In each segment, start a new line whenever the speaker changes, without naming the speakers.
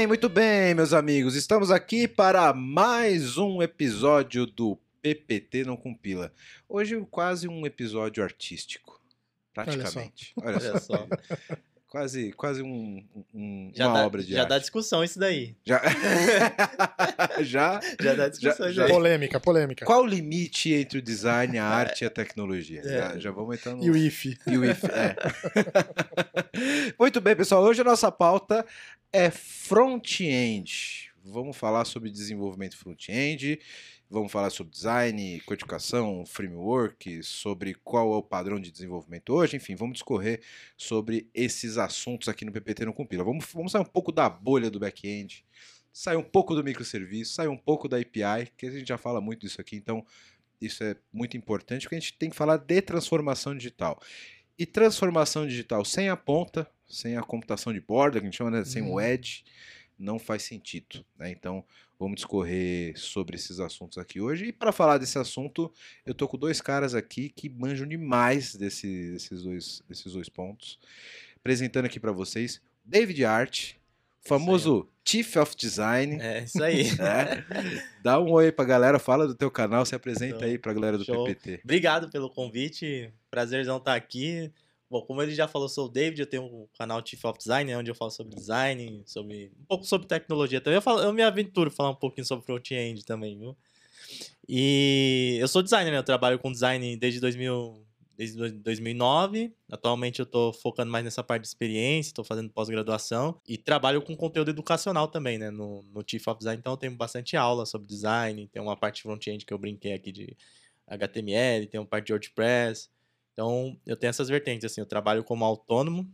Muito bem, muito bem, meus amigos. Estamos aqui para mais um episódio do PPT Não Compila. Hoje quase um episódio artístico. Praticamente. Olha só.
Olha só.
Quase, quase um, um-
Já
uma
dá,
obra de
já
arte.
dá discussão isso daí.
Já... já?
Já dá discussão
Já- já-.
Polêmica, polêmica.
Qual o limite entre o design, a arte e a tecnologia?
É.
Já, já vamos entrar no...
E o IF.
E o if, é. Muito bem, pessoal. Hoje a nossa pauta é front-end. Vamos falar sobre desenvolvimento front-end, vamos falar sobre design, codificação, framework, sobre qual é o padrão de desenvolvimento hoje, enfim, vamos discorrer sobre esses assuntos aqui no PPT no Compila. Vamos, vamos sair um pouco da bolha do back-end, sair um pouco do microserviço, sair um pouco da API, que a gente já fala muito disso aqui, então isso é muito importante, porque a gente tem que falar de transformação digital. E transformação digital sem a ponta, sem a computação de borda, que a gente chama, né, sem o
Uhum.
edge, não faz sentido. né? Então, vamos discorrer sobre esses assuntos aqui hoje. E para falar desse assunto, eu tô com dois caras aqui que manjam demais desse- desses, dois, desses dois pontos. Apresentando aqui para vocês, David Art, famoso Chief of Design.
É isso aí.
né? Dá um oi pra galera, fala do teu canal, se apresenta
Show.
aí pra galera do
Show.
PPT.
Obrigado pelo convite. Prazerzão estar aqui. Bom, como ele já falou, sou o David, eu tenho um canal Chief of Design, né, onde eu falo sobre design, sobre um pouco sobre tecnologia também. Eu, falo, eu me aventuro falar um pouquinho sobre front-end também, viu? E eu sou designer, né? Eu trabalho com design desde 2000, desde dois- 2009. Atualmente eu tô focando mais nessa parte de experiência, tô fazendo pós-graduação e trabalho com conteúdo educacional também, né? No, no Chief of Design, então eu tenho bastante aula sobre design, tem uma parte front-end que eu brinquei aqui de HTML, tem uma parte de WordPress. Então, eu tenho essas vertentes, assim, eu trabalho como autônomo,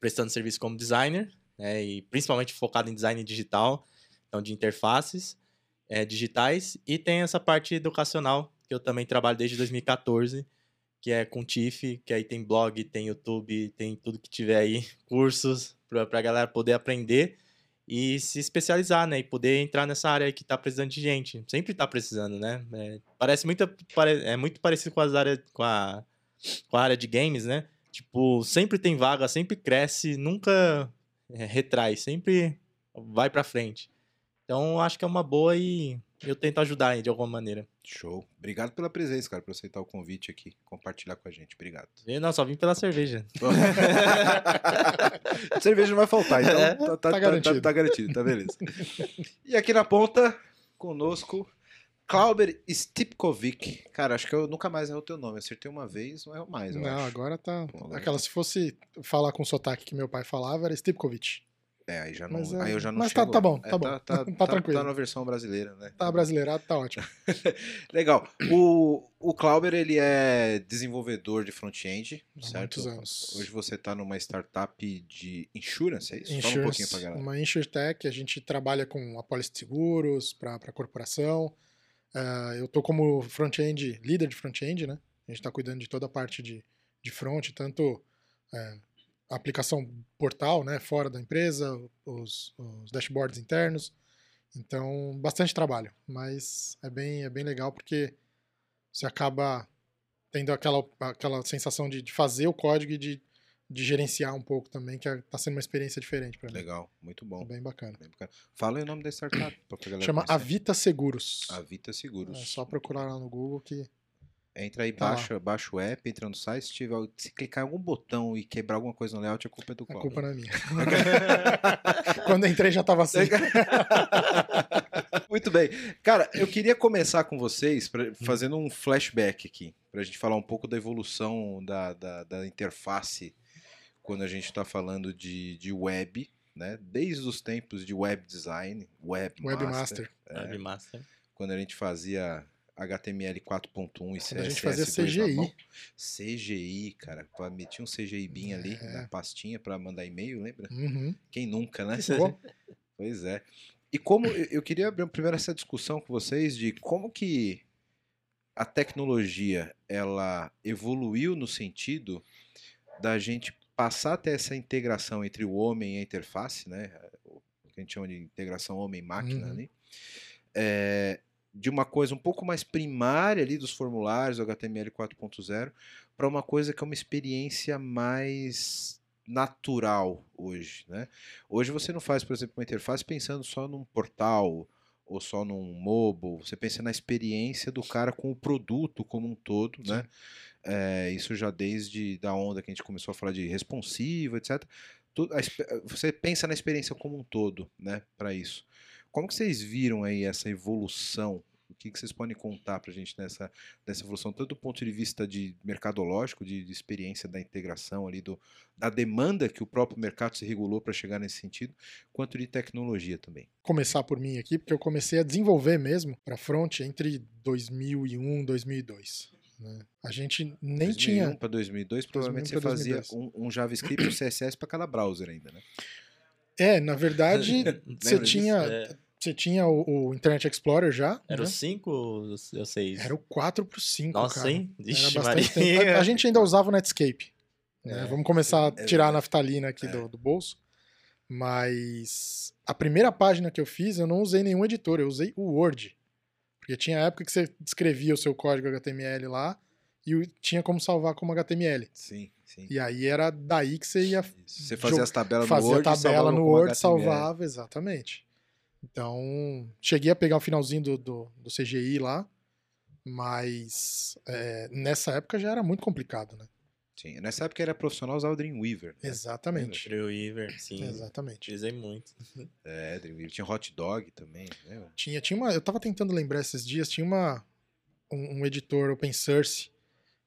prestando serviço como designer, né, e principalmente focado em design digital, então de interfaces eh, digitais, e tem essa parte educacional, que eu também trabalho desde 2014, que é com TIFF, que aí tem blog, tem YouTube, tem tudo que tiver aí, cursos, pra, pra galera poder aprender e se especializar, né? E poder entrar nessa área que tá precisando de gente. Sempre tá precisando, né? É, parece muito, é muito parecido com, as áreas, com, a, com a área de games, né? Tipo, sempre tem vaga, sempre cresce, nunca é, retrai, sempre vai pra frente. Então, acho que é uma boa e eu tento ajudar aí de alguma maneira.
Show. Obrigado pela presença, cara, por aceitar o convite aqui, compartilhar com a gente. Obrigado.
Eu não, só vim pela cerveja.
Cerveja não vai faltar, então
É,
tá, tá-
tá
tá-
garantido.
tá- tá garantido, tá beleza. E aqui na ponta, conosco, Klauber Stipkovic. Cara, acho que eu nunca mais erro o teu nome. Acertei uma vez, não erro mais,
Não,
acho.
agora tá.
Pô,
Aquela, se fosse falar com o sotaque que meu pai falava, era Stipkovic.
É, aí, já não,
Mas, é,
aí eu já não
mas tá- tá
lá.
bom,
É,
tá bom.
Tá,
Tá tranquilo.
Tá na versão brasileira, né?
Tá brasileirado, tá ótimo.
Legal. O, o Klauber, ele é desenvolvedor de front-end, certo?
muitos anos.
Hoje você tá numa startup de insurance, é isso? Fala um pouquinho pra galera.
uma InsurTech, a gente trabalha com apólice de seguros para corporação. Ah, eu tô como front-end, líder de front-end, né? A gente está cuidando de toda a parte de, de front, tanto é, a aplicação portal, né, fora da empresa, os, os dashboards internos. Então, bastante trabalho, mas é bem, é bem legal porque você acaba tendo aquela, aquela sensação de, de fazer o código e de, de gerenciar um pouco também, que está sendo uma experiência diferente para mim.
Legal, muito bom.
É bem bacana.
Bem bacana. Fala aí o nome da startup
Chama
conhecer.
Avita Seguros.
Avita Seguros.
É só procurar lá no Google que.
Entra aí,
Tá lá.
baixa, baixa o app, entra no site, se, tiver, se clicar em algum botão e quebrar alguma coisa no layout, a culpa é do
A
Klauber.
culpa não é minha. Quando eu entrei já tava assim.
Muito bem. Cara, eu queria começar com vocês pra-
Hum.
fazendo um flashback aqui, pra gente falar um pouco da evolução da, da, da interface quando a gente está falando de, de web, né? Desde os tempos de web design, webmaster,
Webmaster.
é,
Webmaster.
quando a gente fazia HTML 4.1 e CSS
a gente fazia
2 na
CGI.
mão. CGI, cara, metia um CGI bin ali
É.
na pastinha pra mandar e-mail, lembra?
Uhum.
Quem nunca, né?
Pô,
Pois é. E como eu eu queria abrir primeiro essa discussão com vocês de como que a tecnologia ela evoluiu no sentido da gente passar a ter essa integração entre o homem e a interface, né? O que a gente chama de integração homem-máquina
Uhum.
ali. É, de uma coisa um pouco mais primária ali dos formulários do HTML 4.0 para uma coisa que é uma experiência mais natural hoje, né? Hoje você não faz, por exemplo, uma interface pensando só num portal ou só num mobile, você pensa na experiência do cara com o produto como um todo, né? É, isso já desde da onda que a gente começou a falar de responsivo, etc. Tudo, a, você pensa na experiência como um todo, né? Para isso. Como que vocês viram aí essa evolução o que, que vocês podem contar para a gente nessa, nessa evolução, tanto do ponto de vista de mercadológico, de, de experiência da integração ali, do, da demanda que o próprio mercado se regulou para chegar nesse sentido, quanto de tecnologia também?
Começar por mim aqui, porque eu comecei a desenvolver mesmo para front entre 2001 e 2002. Né? A gente nem
2001
tinha.
para 2002, provavelmente você fazia um, um, JavaScript e um CSS para cada browser ainda, né?
É, na verdade, você tinha. É. Você tinha o, o, Internet Explorer já?
Era né? o 5 ou o 6?
Era o 4 pro 5,
Nossa,
cara.
hein?
Ixi, Era bastante tempo. A, a, gente ainda usava o Netscape. Né? É, Vamos começar a tirar é, a naftalina aqui é. do, do, bolso. Mas a primeira página que eu fiz, eu não usei nenhum editor, eu usei o Word. Porque tinha época que você escrevia o seu código HTML lá e tinha como salvar como HTML.
Sim, sim.
E aí era daí que você ia...
Você fazia as tabelas
no
Word
Fazia a tabela no Word, salvava, exatamente. Então, cheguei a pegar o finalzinho do, do, do CGI lá, mas é, nessa época já era muito complicado, né?
Sim, nessa época era profissional usar o Dreamweaver.
Né? Exatamente.
Dreamweaver, sim.
Exatamente.
Utilizei muito.
É, Dreamweaver. Tinha Hot Dog também, né?
Tinha, tinha uma, eu tava tentando lembrar esses dias, tinha uma, um, um editor open source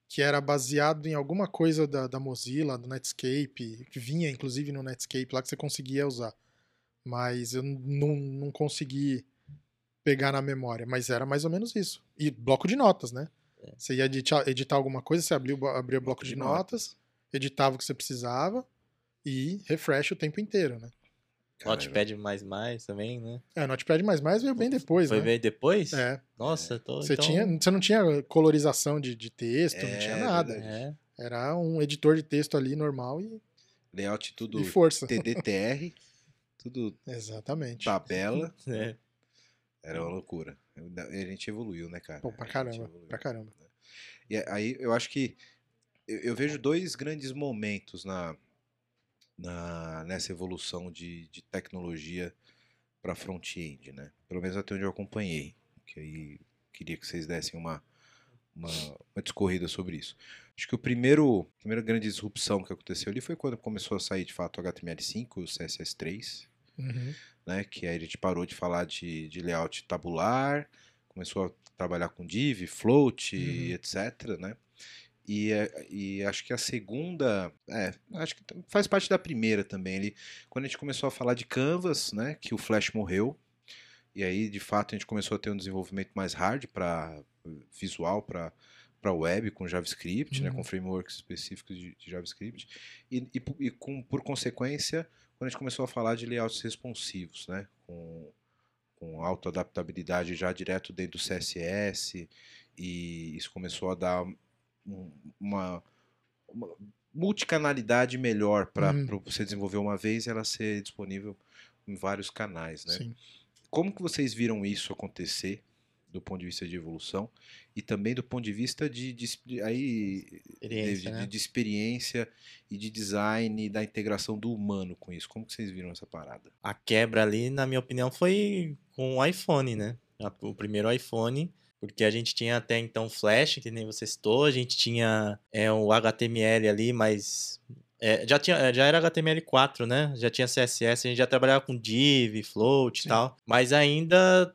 que era baseado em alguma coisa da, da Mozilla, do Netscape, que vinha inclusive no Netscape lá que você conseguia usar mas eu não, não consegui pegar na memória. Mas era mais ou menos isso. E bloco de notas, né? É. Você ia editar, editar, alguma coisa, você abria, abria bloco de, de notas, notas, editava o que você precisava e refresh o tempo inteiro, né?
Notepad mais mais também, né?
É, Notepad mais mais veio bem depois,
Foi
né?
bem depois?
É.
Nossa, tô,
você,
então...
tinha, você não tinha colorização de, de texto,
é,
não tinha nada.
É.
Era um editor de texto ali normal e.
Layout tudo
e força.
TDTR. tudo
Exatamente.
tabela.
É.
Era uma loucura. A gente evoluiu, né, cara?
Pô, pra caramba, pra caramba.
Né? E aí eu acho que eu, eu vejo dois grandes momentos na, na nessa evolução de, de tecnologia para front-end, né? Pelo menos até onde eu acompanhei. Que aí queria que vocês dessem uma, uma, uma discorrida sobre isso. Acho que o primeiro, a primeira grande disrupção que aconteceu ali foi quando começou a sair de fato o HTML5, o CSS3,
uhum.
né? Que aí a gente parou de falar de, de layout tabular, começou a trabalhar com div, float, uhum. etc, né? E, eh, e, acho que a segunda, é, acho que faz parte da primeira também. Ali, quando a gente começou a falar de Canvas, né, que o Flash morreu, e aí de fato a gente começou a ter um desenvolvimento mais hard para visual, para para web com JavaScript, uhum. né, com uhum. frameworks específicos de, de JavaScript, e, e, e, com, por consequência, quando a gente começou a falar de layouts responsivos, né, com, com autoadaptabilidade já direto dentro do CSS, e isso começou a dar um, uma, uma multicanalidade melhor para uhum. você desenvolver uma vez e ela ser disponível em vários canais, né?
Sim.
Como que vocês viram isso acontecer do ponto de vista de evolução e também do ponto de vista de, de, aí,
experiência,
de,
né?
de, experiência e de design e da integração do humano com isso. Como que vocês viram essa parada?
A quebra ali, na minha opinião, foi com o iPhone, né? O primeiro iPhone, porque a gente tinha até então Flash, que nem você citou, a gente tinha é, o HTML ali, mas é, já, tinha, já era HTML4, né? Já tinha CSS, a gente já trabalhava com div, float e tal. Mas ainda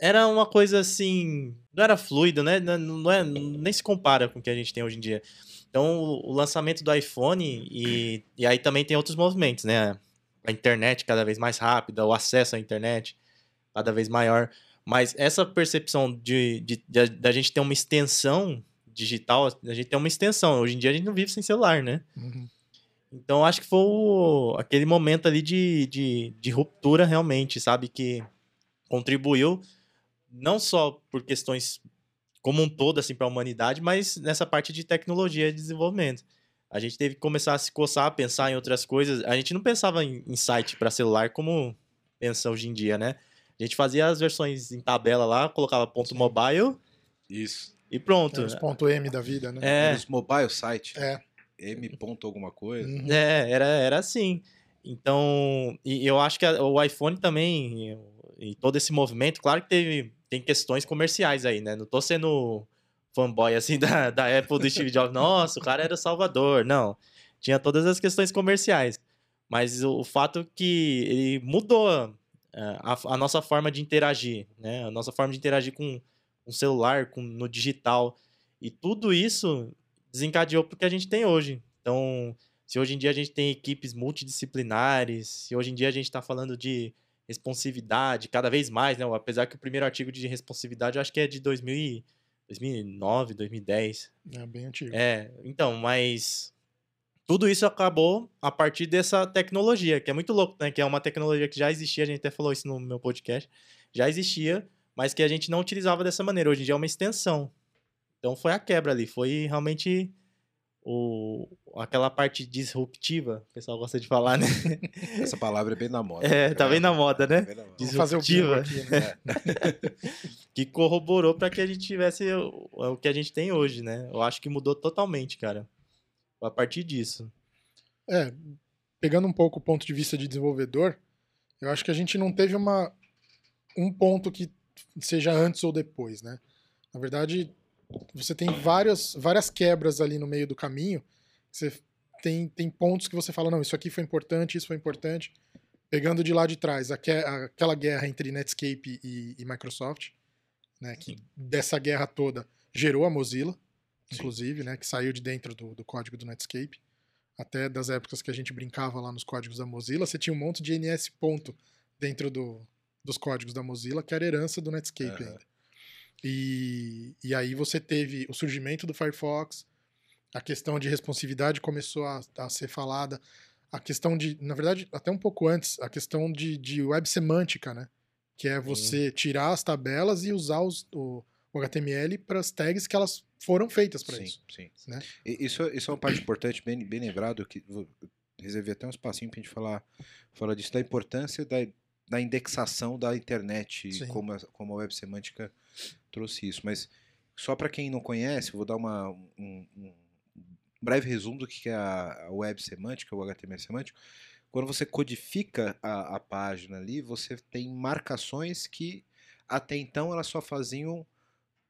era uma coisa assim. Não era fluido, né? Não, é, nem se compara com o que a gente tem hoje em dia. Então, o, o lançamento do iPhone e, e aí também tem outros movimentos, né? A internet cada vez mais rápida, o acesso à internet cada vez maior. Mas essa percepção de, de, de, da gente ter uma extensão digital, a gente tem uma extensão. Hoje em dia a gente não vive sem celular, né?
Uhum.
Então acho que foi o, aquele momento ali de, de, de ruptura realmente, sabe? Que contribuiu não só por questões como um todo assim para a humanidade, mas nessa parte de tecnologia e desenvolvimento. A gente teve que começar a se coçar, a pensar em outras coisas. A gente não pensava em, em site para celular como pensa hoje em dia, né? A gente fazia as versões em tabela lá, colocava ponto mobile.
Isso.
E pronto.
É, os ponto M da vida, né?
É.
Os mobile site.
É.
M ponto alguma coisa.
Uhum.
É, era, era assim. Então, e eu acho que a- o iPhone também, e, e todo esse movimento, claro que teve, tem questões comerciais aí, né? Não tô sendo fanboy assim da, da Apple do Steve Jobs, nossa, o cara era salvador. Não. Tinha todas as questões comerciais. Mas o, o fato que ele mudou é, a, a nossa forma de interagir, né? A nossa forma de interagir com o celular, com, no digital. E tudo isso desencadeou porque a gente tem hoje. Então, se hoje em dia a gente tem equipes multidisciplinares, se hoje em dia a gente está falando de responsividade cada vez mais, né? Apesar que o primeiro artigo de responsividade eu acho que é de 2000 e- 2009, 2010.
É bem antigo.
É, então, mas tudo isso acabou a partir dessa tecnologia, que é muito louco, né? Que é uma tecnologia que já existia, a gente até falou isso no meu podcast, já existia, mas que a gente não utilizava dessa maneira. Hoje em dia é uma extensão. Então foi a quebra ali, foi realmente o, aquela parte disruptiva, o pessoal gosta de falar, né?
Essa palavra é bem na moda.
É, tá bem na moda, né?
Bem na moda.
Disruptiva.
aqui, né?
que corroborou para que a gente tivesse o, o que a gente tem hoje, né? Eu acho que mudou totalmente, cara. A partir disso.
É, pegando um pouco o ponto de vista de desenvolvedor, eu acho que a gente não teve uma um ponto que seja antes ou depois, né? Na verdade, você tem várias, várias quebras ali no meio do caminho. Você tem, tem pontos que você fala, não, isso aqui foi importante, isso foi importante. Pegando de lá de trás, aque- aquela guerra entre Netscape e, e Microsoft, né? Que dessa guerra toda gerou a Mozilla,
Sim.
inclusive, né? Que saiu de dentro do, do código do Netscape até das épocas que a gente brincava lá nos códigos da Mozilla, você tinha um monte de NS ponto dentro do, dos códigos da Mozilla, que era herança do Netscape ainda. E, e aí você teve o surgimento do Firefox, a questão de responsividade começou a, a ser falada, a questão de, na verdade, até um pouco antes, a questão de, de web semântica, né? Que é você tirar as tabelas e usar os, o, o HTML para as tags que elas foram feitas para
sim,
isso.
sim.
né?
E Isso, isso é uma parte importante, bem, bem lembrado, que vou- reservei até um espacinho pra gente falar, falar disso, da importância da, da indexação da internet,
Sim.
como a, como a web semântica trouxe isso. Mas só para quem não conhece, vou dar uma, um, um breve resumo do que é a, a web semântica, o HTML semântico. Quando você codifica a, a página ali, você tem marcações que até então elas só faziam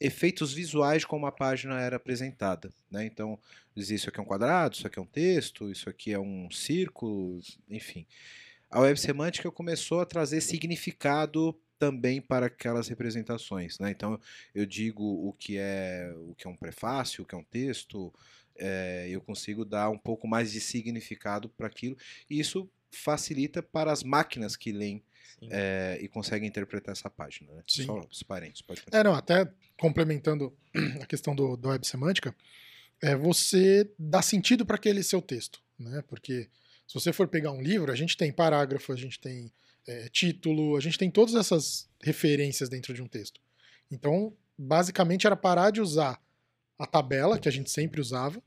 efeitos visuais como a página era apresentada. Né? Então, dizia isso aqui é um quadrado, isso aqui é um texto, isso aqui é um círculo, enfim. A web semântica começou a trazer significado também para aquelas representações. Né? Então, eu digo o que é o que é um prefácio, o que é um texto, é, eu consigo dar um pouco mais de significado para aquilo, e isso facilita para as máquinas que leem é, e conseguem interpretar essa página. Né?
Sim.
Só os parentes, pode
É, não, até complementando a questão do, da web semântica, é você dá sentido para aquele seu texto, né? Porque se você for pegar um livro, a gente tem parágrafo, a gente tem é, título, a gente tem todas essas referências dentro de um texto. Então, basicamente era parar de usar a tabela que a gente sempre usava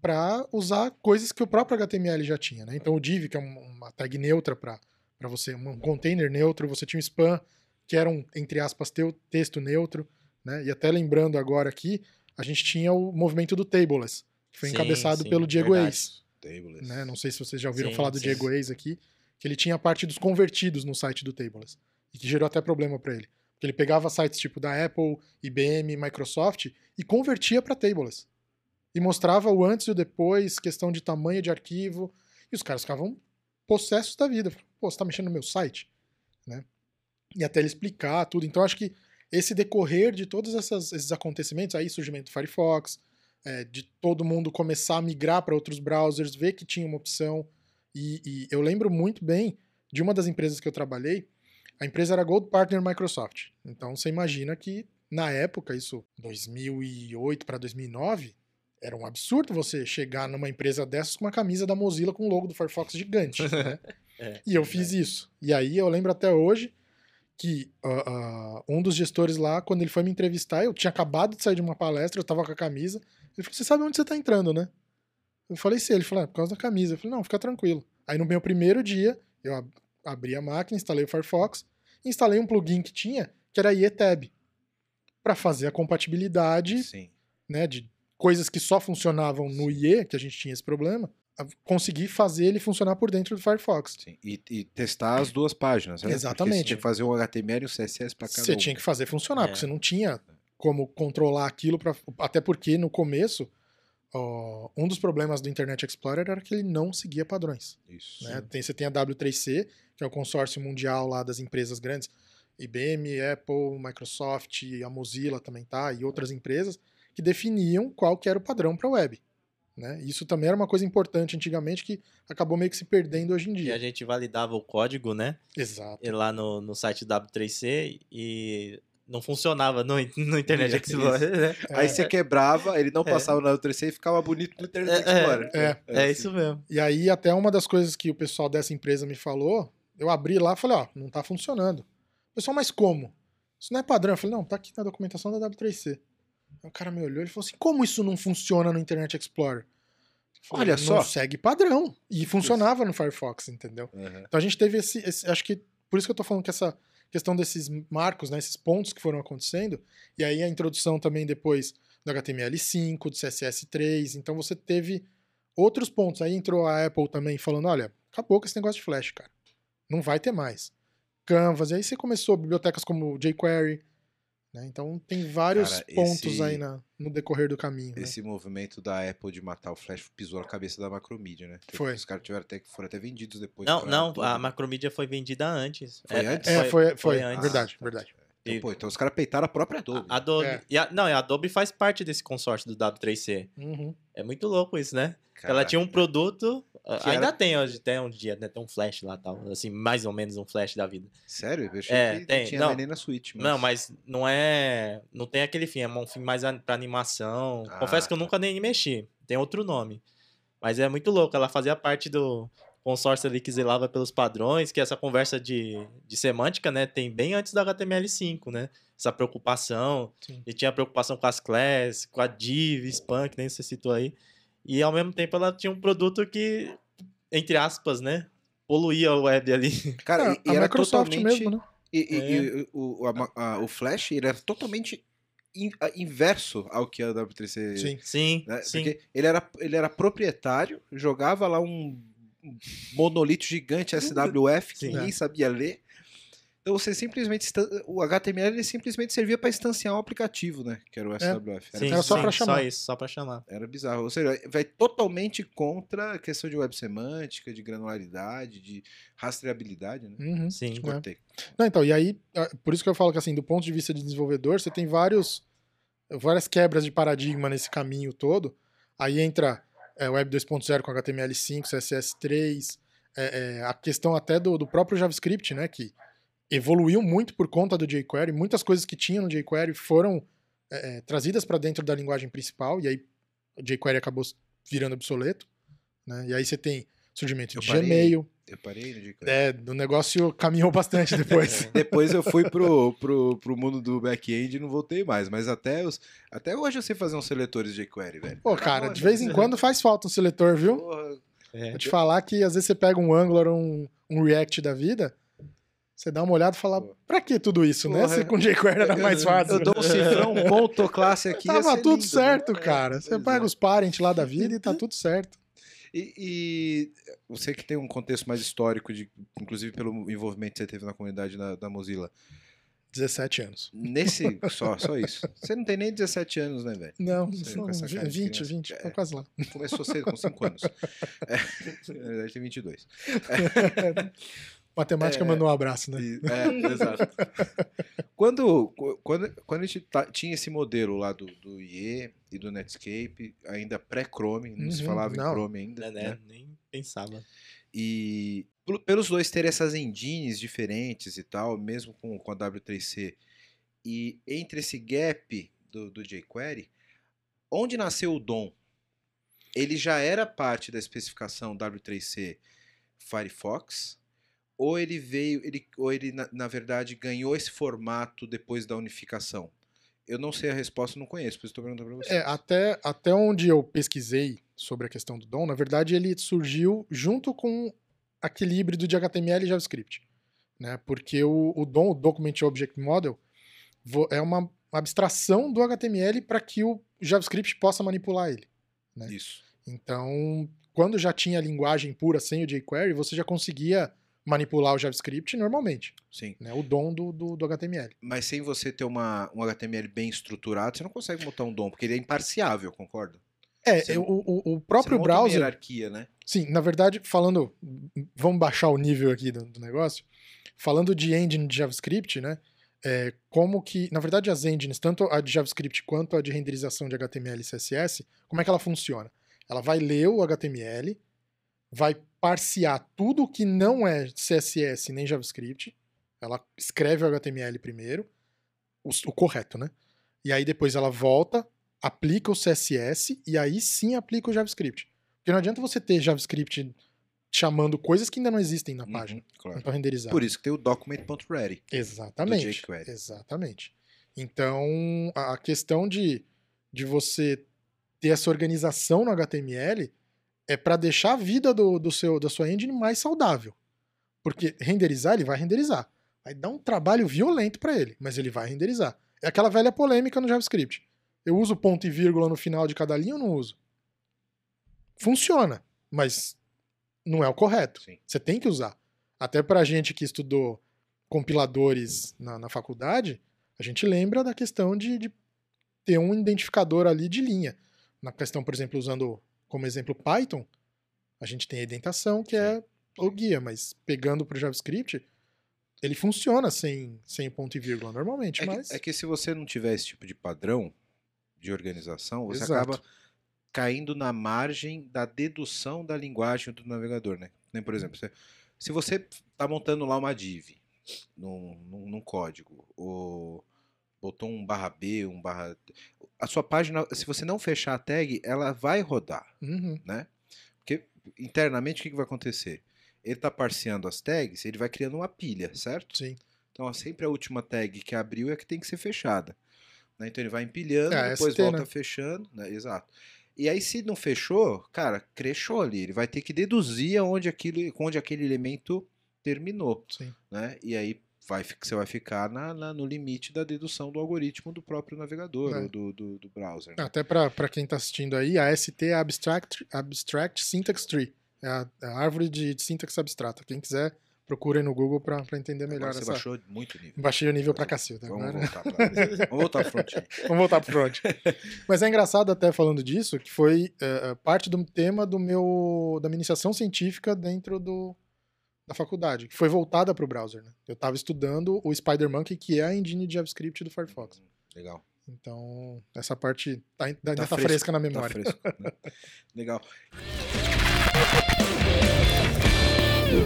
para usar coisas que o próprio HTML já tinha, né? Então o div, que é um- uma tag neutra para você, um container neutro, você tinha o spam, que era um, entre aspas, teu texto neutro, né? E até lembrando agora aqui, a gente tinha o movimento do Tableless, que foi
Sim,
encabeçado
sim,
pelo Diego
verdade.
Ace,
Tables.
né? Não sei se vocês já ouviram
Sim,
falar do
sim.
Diego Ace aqui, que ele tinha a parte dos convertidos no site do Tableless, e que gerou até problema para ele. Porque ele pegava sites tipo da Apple, IBM, Microsoft e convertia para Tableless. E mostrava o antes e o depois, questão de tamanho de arquivo, e os caras ficavam possessos da vida. Pô, você tá mexendo no meu site? Né? E até ele explicar tudo. Então, acho que esse decorrer de todos essas- esses acontecimentos, aí surgimento do Firefox, é, de todo mundo começar a migrar para outros browsers, ver que tinha uma opção. E, e eu lembro muito bem de uma das empresas que eu trabalhei, a empresa era Gold Partner Microsoft. Então você imagina que na época, isso 2008 para 2009, era um absurdo você chegar numa empresa dessas com uma camisa da Mozilla com o logo do Firefox gigante. né?
É,
E eu fiz isso. E aí eu lembro até hoje que ah, ah, um dos gestores lá, quando ele foi me entrevistar, eu tinha acabado de sair de uma palestra, eu tava com a camisa. Ele falou: Você sabe onde você tá entrando, né? Eu falei: Sim. Ele falou: É por causa da camisa. Eu falei: Não, fica tranquilo. Aí no meu primeiro dia, eu ab- abri a máquina, instalei o Firefox, instalei um plugin que tinha, que era IETab, para fazer a compatibilidade
Sim.
né, de coisas que só funcionavam no IE, que a gente tinha esse problema, conseguir fazer ele funcionar por dentro do Firefox.
Sim, E, e testar as duas páginas, né? Porque
Exatamente.
Você tinha que fazer um HTML e um CSS para cada
Você
um.
tinha que fazer funcionar,
É.
porque você não tinha como controlar aquilo, pra, até porque no começo, ó, um dos problemas do Internet Explorer era que ele não seguia padrões.
Isso.
né? Tem, você tem a W3C, que é o consórcio mundial lá das empresas grandes, IBM, Apple, Microsoft, a Mozilla também tá, e outras empresas, que definiam qual que era o padrão para a web. Né? Isso também era uma coisa importante antigamente que acabou meio que se perdendo hoje em
E
dia.
a gente validava o código, né?
Exato.
E lá no, no site W3C e não funcionava no, no Internet
Isso.
Explorer, né?
Aí você quebrava, ele não
É.
passava na W3C e ficava bonito no Internet
É, é,
Explorer.
é.
É
assim.
isso mesmo.
E aí, até uma das coisas que o pessoal dessa empresa me falou, eu abri lá e falei, ó, não tá funcionando. O pessoal, mas como? Isso não é padrão. Eu falei, não, tá aqui na documentação da W3C. Aí o cara me olhou e falou assim, como isso não funciona no Internet Explorer? Falei,
Olha
não
só.
segue padrão. E funcionava no Firefox, entendeu?
Uhum.
Então a gente teve esse, esse- Acho que por isso que eu tô falando que essa questão desses marcos, né, esses pontos que foram acontecendo, e aí a introdução também depois do HTML5, do CSS3, então você teve outros pontos. Aí entrou a Apple também falando: olha, acabou com esse negócio de Flash, cara. Não vai ter mais. Canvas, e aí você começou bibliotecas como jQuery. Né? Então tem vários
Cara,
pontos
esse-
aí na- no decorrer do caminho. né?
Esse movimento da Apple de matar o Flash pisou na cabeça da Macromedia, né?
Foi.
Os caras tiveram até, foram até vendidos depois.
Não, não,
Adobe.
a Macromedia foi vendida antes.
Foi antes?
É, foi, foi,
antes.
verdade,
Ah,
verdade.
Então, pô, então os caras peitaram a própria Adobe.
A Adobe.
É.
E a- não, e a Adobe faz parte desse consórcio do W3C.
Uhum.
É muito louco isso, né?
Cara,
Ela tinha um produto.
Que
ainda
era-
tem hoje, tem um dia, né? Tem um flash lá tal. Assim, mais ou menos um flash da vida.
Sério? Eu achei
É,
que
tem,
tinha
não.
na Switch. Mas...
Não, mas não é. Não tem aquele fim, é um fim mais pra animação.
Ah,
Confesso que eu
tá.
nunca nem mexi. Tem outro nome. Mas é muito louco. Ela fazia parte do consórcio ali que zelava pelos padrões, que essa conversa de, de semântica, né? Tem bem antes da HTML5, né? Essa preocupação.
Sim.
E tinha preocupação com as classes, com a div, spam, que nem você citou aí. E ao mesmo tempo ela tinha um produto que, entre aspas, né? Poluía a web ali.
Cara,
É,
e, e
a
era
Microsoft
totalmente...
mesmo, né?
E, e-
É.
e o, a a- o Flash, ele era totalmente in- a- inverso ao que a W3C...
Sim.
Sim,
né?
sim.
Porque ele era, ele era proprietário, jogava lá um um monolito gigante SWF que
Sim.
ninguém
É.
sabia ler. Então você simplesmente... O HTML ele simplesmente servia para instanciar um aplicativo, né? Que era o SWF. Era
Sim,
Era só pra chamar.
Só isso, só pra chamar.
Era bizarro. Ou seja, vai totalmente contra a questão de web semântica, de granularidade, de rastreabilidade, né?
Uhum.
Sim.
É.
Cortei.
Não, então, e aí, ah, por isso que eu falo que assim, do ponto de vista de desenvolvedor, você tem vários várias quebras de paradigma nesse caminho todo. Aí entra é, Web 2.0 com HTML5, CSS3, é, é, a questão até do, do próprio JavaScript, né, que evoluiu muito por conta do jQuery, muitas coisas que tinham no jQuery foram é, é, trazidas para dentro da linguagem principal, e aí o jQuery acabou virando obsoleto, né, e aí você tem surgimento
Eu
de
parei.
Gmail,
Eu parei no jQuery.
é, o negócio caminhou bastante depois.
Depois eu fui pro, pro, pro mundo do back-end e não voltei mais. Mas até, os, até hoje eu sei fazer uns seletores de jQuery, velho.
Pô, cara, de vez em quando faz falta um seletor, viu?
Porra,
É.
Vou te falar que às vezes você pega um Angular ou um, um React da vida, você dá uma olhada e fala, pra que tudo isso, né?
Porra.
Se com jQuery era mais fácil.
Eu dou um cifrão, ponto, classe aqui.
Tava tudo
lindo,
certo,
né?
cara. Você
Pois
pega
é.
os parents lá da vida e tá tudo certo.
E, e você que tem um contexto mais histórico, de, inclusive pelo envolvimento que você teve na comunidade da, da Mozilla,
17 anos.
nesse. Só, só isso. Você não tem nem 17 anos, né, velho?
Não,
de
20,
criança.
20,
É.
quase lá.
Começou cedo, com 5 anos. É, na verdade, tem 22.
Matemática
É.
mandou um abraço, né?
E- é, exato. Quando, quando, quando a gente tá- tinha esse modelo lá do, do IE e do Netscape, ainda pré-Chrome, não se
Uhum,
falava
não.
em Chrome ainda,
Né, né?
né?
Nem pensava.
E pel- pelos dois terem essas engines diferentes e tal, mesmo com, com a W3C, e entre esse gap do, do jQuery, onde nasceu o DOM? Ele já era parte da especificação W3C Firefox? Ou ele veio, ele, ou ele na, na verdade ganhou esse formato depois da unificação? Eu não sei a resposta, não conheço, por isso estou perguntando para você.
É, até, até onde eu pesquisei sobre a questão do DOM, na verdade ele surgiu junto com aquele híbrido de HTML e JavaScript. Né? Porque o, o DOM, o Document Object Model, é uma uma abstração do HTML para que o JavaScript possa manipular ele. né?
Isso.
Então, quando já tinha a linguagem pura sem o jQuery, você já conseguia manipular o JavaScript normalmente,
Sim.
né? O dom do, do, do HTML.
Mas sem você ter uma, um HTML bem estruturado, você não consegue montar um DOM, porque ele é imparciável, concorda?
É,
Você
o, o, próprio browser.
hierarquia, né?
Sim, na verdade, falando. Vamos baixar o nível aqui do, do negócio. Falando de engine de JavaScript, né? É, como que. Na verdade, as engines, tanto a de JavaScript quanto a de renderização de HTML e CSS, como é que ela funciona? Ela vai ler o HTML, vai parsear tudo que não é CSS nem JavaScript. Ela escreve o HTML primeiro, o, o correto, né? E aí depois ela volta, aplica o CSS e aí sim aplica o JavaScript. Porque não adianta você ter JavaScript chamando coisas que ainda não existem na página.
Uhum, claro.
Então renderizar.
Por isso que tem o document.ready.
Exatamente.
do jQuery.
Exatamente. Então, a a questão de, de você ter essa organização no HTML é para deixar a vida do, do seu, da sua engine mais saudável. Porque renderizar, ele vai renderizar. Vai dar um trabalho violento para ele, mas ele vai renderizar. É aquela velha polêmica no JavaScript. Eu uso ponto e vírgula no final de cada linha ou não uso? Funciona, mas não é o correto.
Sim.
Você tem que usar. Até pra gente que estudou compiladores na, na faculdade, a gente lembra da questão de, de ter um identificador ali de linha. Na questão, por exemplo, usando como exemplo Python, a gente tem a indentação, que é o guia, mas pegando pro JavaScript, ele funciona sem, sem ponto e vírgula normalmente,
É
mas...
que, é que se você não tiver esse tipo de padrão de organização, você
Exato.
acaba caindo na margem da dedução da linguagem do navegador, né? Nem, por exemplo, você- se você está montando lá uma div num, num, num código, ou botou um barra B, um barra... A sua página, se você não fechar a tag, ela vai rodar,
Uhum,
né? Porque internamente o que, que vai acontecer? Ele está parseando as tags, ele vai criando uma pilha, certo?
sim.
Então, ó, sempre a última tag que abriu é que tem que ser fechada. né? Então, ele vai empilhando,
É,
depois
ST,
volta
né?
fechando. Né? Exato. E aí, se não fechou, cara, crechou ali. Ele vai ter que deduzir onde, aquilo, onde aquele elemento terminou.
Sim.
Né? E aí, vai, você vai ficar na, na- no limite da dedução do algoritmo do próprio navegador
É.
ou do, do, do browser. né?
Até para quem está assistindo aí, a ST é Abstract, Abstract Syntax Tree. É a, é a árvore de, de sintaxe abstrata. Quem quiser, procura aí no Google para entender melhor
Agora você
essa.
baixou muito nível.
Baixei o nível pra cacilda.
Vamos
agora-
voltar, pra... Vamos voltar pro front-end.
Vamos voltar pro front. Mas é engraçado até falando disso, que foi é, parte do tema do meu da minha iniciação científica dentro do, da faculdade, que foi voltada para o browser. Né? Eu estava estudando o SpiderMonkey, que é a engine de JavaScript do Firefox.
Legal.
Então, essa parte tá, ainda tá,
fresco,
fresca na
Tá
memória.
fresco, né? Legal.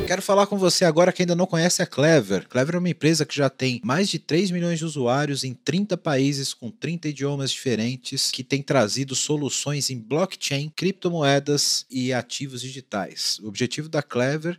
Quero falar com você agora que ainda não conhece a Clever. Clever é uma empresa que já tem mais de 3 milhões de usuários em 30 países com 30 idiomas diferentes, que tem trazido soluções em blockchain, criptomoedas e ativos digitais. O objetivo da Clever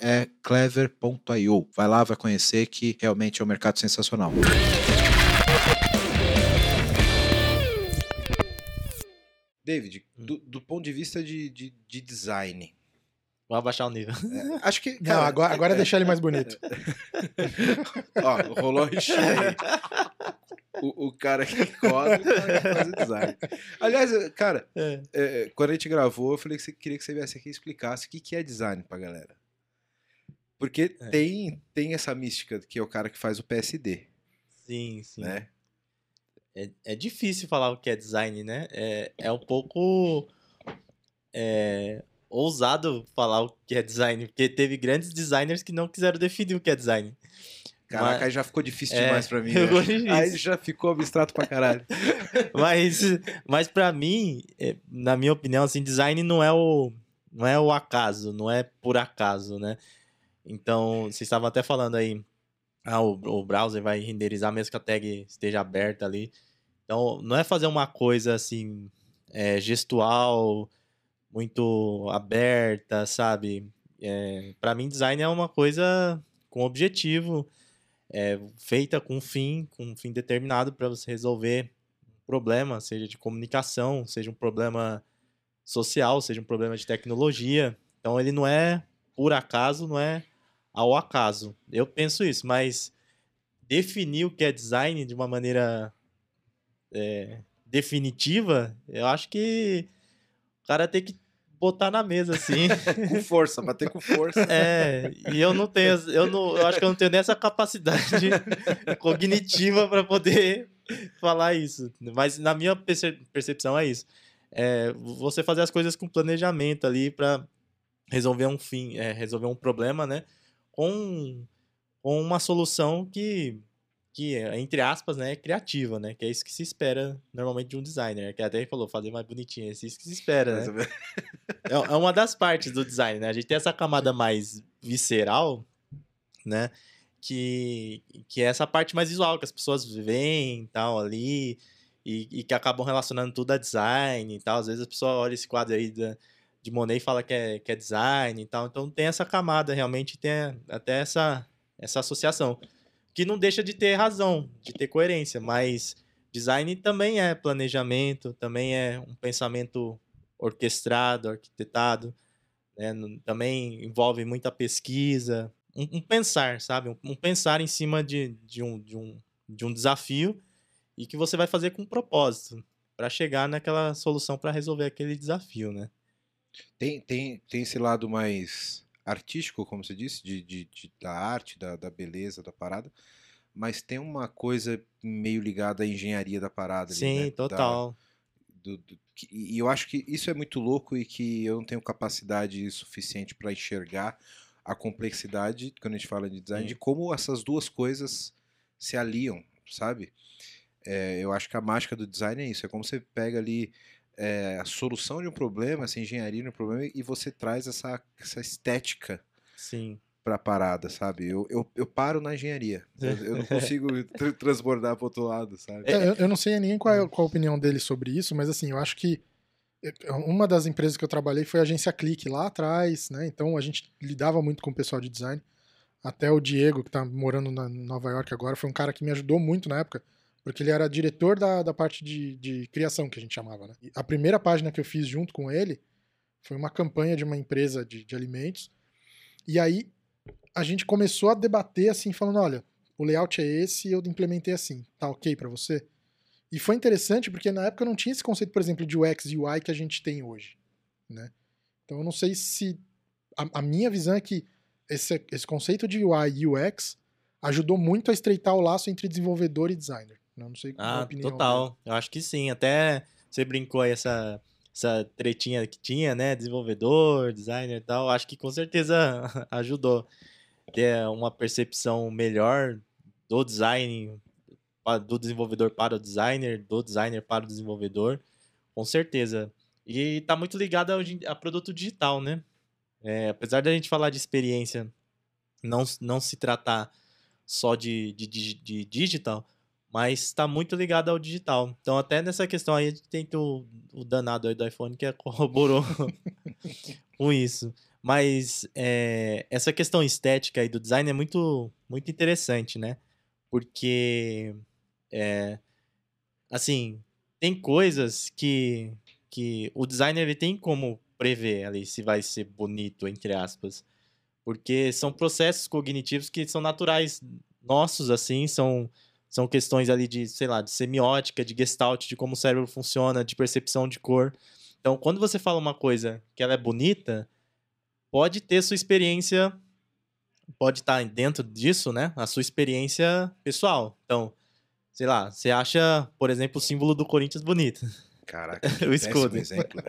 é clever.io. Vai lá, vai conhecer que realmente é um mercado sensacional. David, do, do ponto de vista de, de, de design,
Vou abaixar o nível.
é, acho que.
Não,
cara,
agora, agora é deixar ele mais bonito.
Ó, rolou. O, o cara que cobra o cara que faz o design. Aliás, cara,
É.
é, quando a gente gravou, eu falei que você queria que você viesse aqui e explicasse o que, que é design pra galera. Porque
É.
tem, tem essa mística que é o cara que faz o PSD,
Sim, sim.
né?
É, é difícil falar o que é design, né? É, é um pouco é, ousado falar o que é design, porque teve grandes designers que não quiseram definir o que é design.
Caraca,
Mas-
aí já ficou difícil
É,
demais pra mim.
ficou
né?
difícil.
Aí já ficou abstrato pra caralho.
Mas, mas para mim, é, na minha opinião, assim, design não é o não é o acaso, não é por acaso, né? Então, vocês estavam até falando aí, ah, o, o browser vai renderizar mesmo que a tag esteja aberta ali. Então, não é fazer uma coisa assim, é, gestual, muito aberta, sabe? É, para mim, design é uma coisa com objetivo, é, feita com um fim, com um fim determinado para você resolver um problema, seja de comunicação, seja um problema social, seja um problema de tecnologia. Então, ele não é por acaso, não é ao acaso. Eu penso isso, mas definir o que é design de uma maneira é, definitiva, eu acho que o cara tem que botar na mesa, assim.
com força, bater com força.
É, e eu não tenho, eu, não, eu acho que eu não tenho nessa capacidade cognitiva para poder falar isso. Mas na minha percepção é isso. É, você fazer as coisas com planejamento ali para resolver um fim, é, resolver um problema, né? Com, com uma solução que que, entre aspas, né, é criativa, né? Que é isso que se espera normalmente de um designer. Que até falou, fazer mais bonitinho, é isso que se espera, né? é, é uma das partes do design, né? A gente tem essa camada mais visceral, né? Que, que é essa parte mais visual, que as pessoas veem e tal ali, e, e, que acabam relacionando tudo a design e tal. Às vezes a pessoa olha esse quadro aí da, de Monet fala que é, que é design e tal. Então tem essa camada, realmente tem até essa, essa associação que não deixa de ter razão, de ter coerência, mas design também é planejamento, também é um pensamento orquestrado, arquitetado, né? também envolve muita pesquisa, um, um pensar, sabe? Um, um, pensar em cima de, de, um, de, um, de um desafio e que você vai fazer com propósito para chegar naquela solução para resolver aquele desafio, né?
Tem, tem, tem esse lado mais artístico, como você disse, de, de, de da arte, da, da, beleza da parada, mas tem uma coisa meio ligada à engenharia da parada.
Sim,
ali, né?
total. Da,
do, do, que, e eu acho que isso é muito louco e que eu não tenho capacidade suficiente para enxergar a complexidade, quando a gente fala de design, Sim. de como essas duas coisas se aliam, sabe? É, eu acho que a mágica do design é isso, é como você pega ali é, a solução de um problema, essa engenharia de um problema, e você traz essa, essa estética
Sim.
pra parada, sabe? Eu, eu, eu paro na engenharia. Eu, eu não consigo tr transbordar pro outro lado, sabe?
É, eu, eu, não sei nem qual, é, qual a opinião dele sobre isso, mas assim, eu acho que uma das empresas que eu trabalhei foi a agência Clique lá atrás, né? Então a gente lidava muito com o pessoal de design. Até o Diego, que tá morando na Nova York agora, foi um cara que me ajudou muito na época porque ele era diretor da, da parte de, de criação, que a gente chamava, né? A primeira página que eu fiz junto com ele foi uma campanha de uma empresa de, de alimentos. E aí a gente começou a debater assim, falando: olha, o layout é esse e eu implementei assim, tá ok para você? E foi interessante porque na época não tinha esse conceito, por exemplo, de UX e UI que a gente tem hoje, né? Então eu não sei se a, a minha visão é que esse, esse conceito de UI e UX ajudou muito a estreitar o laço entre desenvolvedor e designer. Não, sei qual
ah,
a opinião.
Total, eu acho que sim. Até você brincou aí essa, essa tretinha que tinha, né? Desenvolvedor, designer e tal. Acho que com certeza ajudou ter uma percepção melhor do design, do desenvolvedor para o designer, do designer para o desenvolvedor, com certeza. E tá muito ligado a, a produto digital, né? É, apesar da gente falar de experiência, não, não se tratar só de, de, de, de digital, mas está muito ligado ao digital. Então, até nessa questão aí, a gente tem o, o danado aí do iPhone que corroborou com isso. Mas é, essa questão estética aí do design é muito, muito interessante, né? Porque, é, assim, tem coisas que, que o designer ele tem como prever ali se vai ser bonito, entre aspas. Porque são processos cognitivos que são naturais nossos, assim, são são questões ali de, sei lá, de semiótica, de gestalt, de como o cérebro funciona, de percepção de cor. Então, quando você fala uma coisa que ela é bonita, pode ter sua experiência, pode estar dentro disso, né? A sua experiência pessoal. Então, sei lá, você acha, por exemplo, o símbolo do Corinthians bonito.
Caraca,
o escudo.
exemplo,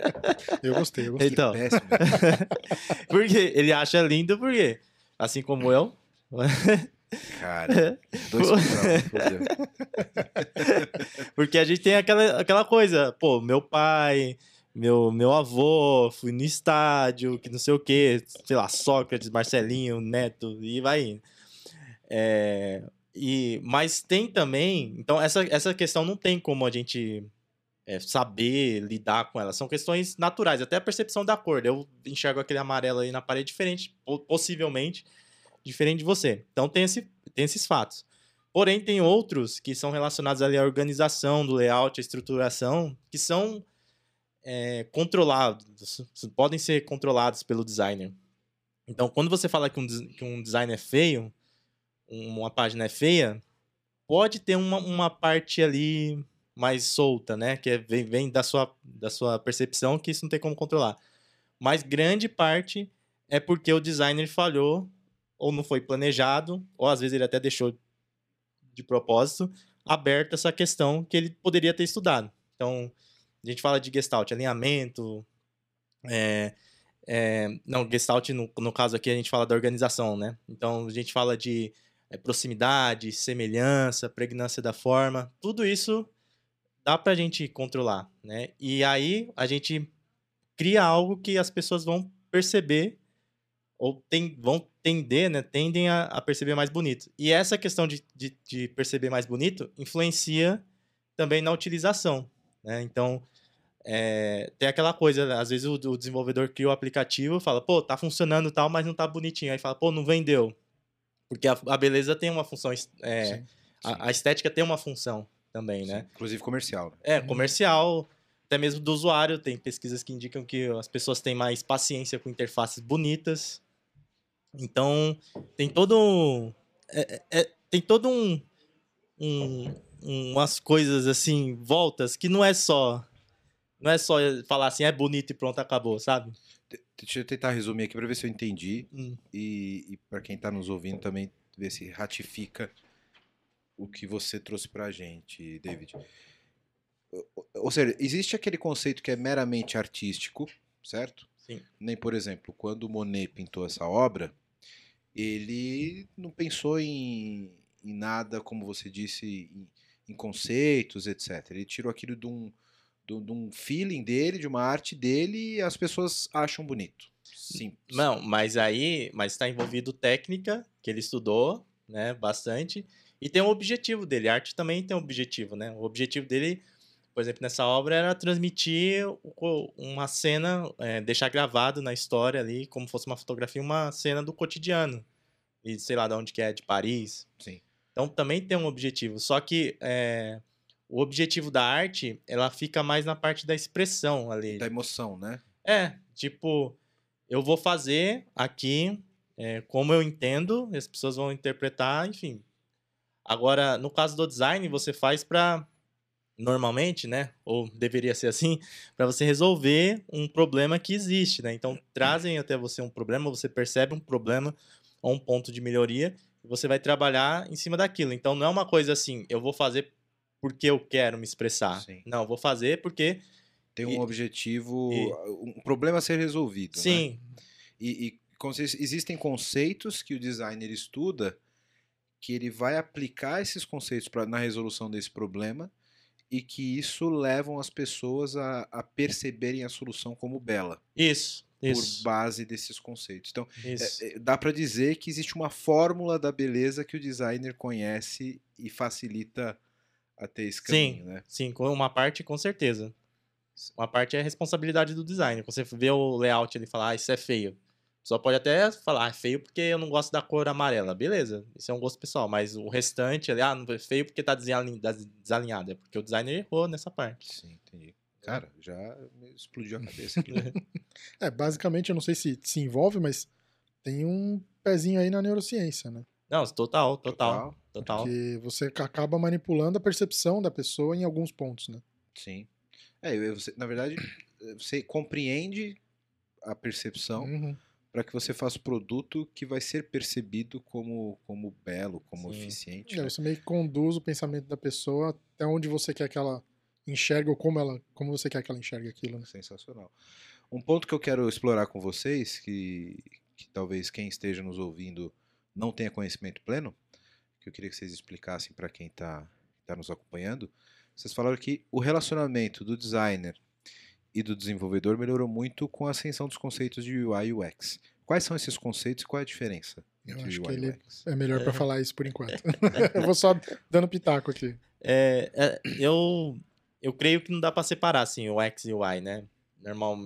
Eu gostei, eu gostei.
Então, porque ele acha lindo, porque, assim como eu,
Cara, dois
Porque a gente tem aquela, aquela coisa, pô, meu pai, meu, meu avô, fui no estádio, que não sei o que, sei lá, Sócrates, Marcelinho, Neto, e vai indo. É, E, mas tem também. Então, essa, essa questão não tem como a gente é, saber lidar com ela. São questões naturais, até a percepção da cor. Eu enxergo aquele amarelo aí na parede diferente, possivelmente diferente de você. Então, tem, esse, tem esses fatos. Porém, tem outros que são relacionados à organização do layout, à estruturação, que são é, controlados, podem ser controlados pelo designer. Então, quando você fala que um, que um design é feio, uma página é feia, pode ter uma, uma parte ali mais solta, né? Que é, vem, vem da, sua, da sua percepção que isso não tem como controlar. Mas grande parte é porque o designer falhou, ou não foi planejado, ou às vezes ele até deixou de propósito aberta essa questão que ele poderia ter estudado. Então, a gente fala de gestalt, alinhamento, é, é, não, gestalt no, no caso aqui a gente fala da organização, né? Então, a gente fala de é, proximidade, semelhança, pregnância da forma, tudo isso dá para a gente controlar, né? E aí a gente cria algo que as pessoas vão perceber ou tem, vão tender, né? Tendem a, a, perceber mais bonito. E essa questão de, de, de, perceber mais bonito influencia também na utilização, né? Então, é, tem aquela coisa, às vezes o, o desenvolvedor cria o aplicativo, fala, pô, tá funcionando tal, mas não tá bonitinho. Aí fala, pô, não vendeu. Porque a, a beleza tem uma função. É, sim, sim. A, a, estética tem uma função também, sim, né?
Inclusive comercial.
É, comercial, até mesmo do usuário. Tem pesquisas que indicam que as pessoas têm mais paciência com interfaces bonitas. Então, tem todo. É, é, é, tem todo um, um. umas coisas assim, voltas, que não é só. Não é só falar assim, é bonito e pronto, acabou, sabe?
Deixa eu tentar resumir aqui para ver se eu entendi. Hum. E, e para quem está nos ouvindo também ver se ratifica o que você trouxe para a gente, David. Ou seja, existe aquele conceito que é meramente artístico, certo?
Sim.
Nem, por exemplo, quando Monet pintou essa obra, ele não pensou em, em nada, como você disse, em, em conceitos, etc. Ele tirou aquilo de um, de, um feeling dele, de uma arte dele, e as pessoas acham bonito. Simples.
Não, mas aí, mas está envolvido técnica, que ele estudou, né, bastante, e tem um objetivo dele. A arte também tem um objetivo, né? O objetivo dele, por exemplo, nessa obra era transmitir uma cena, é, deixar gravado na história ali, como fosse uma fotografia, uma cena do cotidiano. E sei lá de onde que é, de Paris.
Sim.
Então também tem um objetivo. Só que é, o objetivo da arte, ela fica mais na parte da expressão ali.
Da emoção, né?
É, tipo, eu vou fazer aqui é, como eu entendo, as pessoas vão interpretar, enfim. Agora, no caso do design, você faz para normalmente, né, ou deveria ser assim, para você resolver um problema que existe, né? Então, trazem até você um problema, você percebe um problema ou um ponto de melhoria, e você vai trabalhar em cima daquilo. Então, não é uma coisa assim, eu vou fazer porque eu quero me expressar. Sim. Não, vou fazer porque.
Tem um e, objetivo, e, um problema a ser resolvido.
Né? Sim. Né?
E, e existem conceitos que o designer estuda que ele vai aplicar esses conceitos pra, na resolução desse problema e que isso levam as pessoas a, a perceberem a solução como bela.
Isso.
Por
isso.
base desses conceitos. Então, é, é, dá para dizer que existe uma fórmula da beleza que o designer conhece e facilita a ter esse caminho,
sim,
né?
Sim, uma parte com certeza. Uma parte é a responsabilidade do designer. Quando você vê o layout ele fala, ah, isso é feio. Só pode até falar, ah, é feio porque eu não gosto da cor amarela. Beleza, isso é um gosto pessoal. Mas o restante, ali, ah, não é feio porque tá desalinhado. É porque o designer errou nessa parte.
Sim, entendi. Cara, já explodiu a cabeça aqui.
é, basicamente, eu não sei se se envolve, mas tem um pezinho aí na neurociência, né?
Não, total, total. total. Total.
Porque você acaba manipulando a percepção da pessoa em alguns pontos, né?
Sim. É, você, na verdade, você compreende a percepção uhum. Para que você faça o produto que vai ser percebido como, como belo, como Sim. eficiente.
É, né? Você meio que conduz o pensamento da pessoa até onde você quer que ela enxergue ou como, ela, como você quer que ela enxergue aquilo. Né?
Sensacional. Um ponto que eu quero explorar com vocês, que, que talvez quem esteja nos ouvindo não tenha conhecimento pleno, que eu queria que vocês explicassem para quem está tá nos acompanhando. Vocês falaram que o relacionamento do designer e do desenvolvedor melhorou muito com a ascensão dos conceitos de UI e UX. Quais são esses conceitos e qual é a diferença?
Eu acho que ele é melhor pra falar isso por enquanto. eu vou só dando pitaco aqui.
É, é, eu, eu creio que não dá para separar assim, o X e o Y, né? Normal,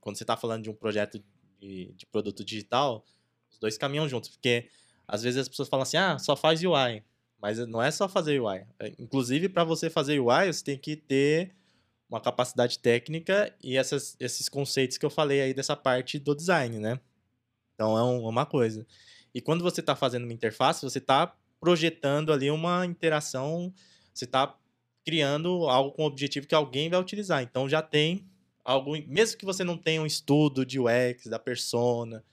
quando você está falando de um projeto de, de produto digital, os dois caminham juntos, porque às vezes as pessoas falam assim, ah, só faz UI, mas não é só fazer UI. É, Inclusive, para você fazer UI, você tem que ter uma capacidade técnica e essas, esses conceitos que eu falei aí dessa parte do design, né? Então é um- uma coisa. E quando você está fazendo uma interface, você está projetando ali uma interação, você está criando algo com o objetivo que alguém vai utilizar. Então já tem algo, mesmo que você não tenha um estudo de UX, da persona,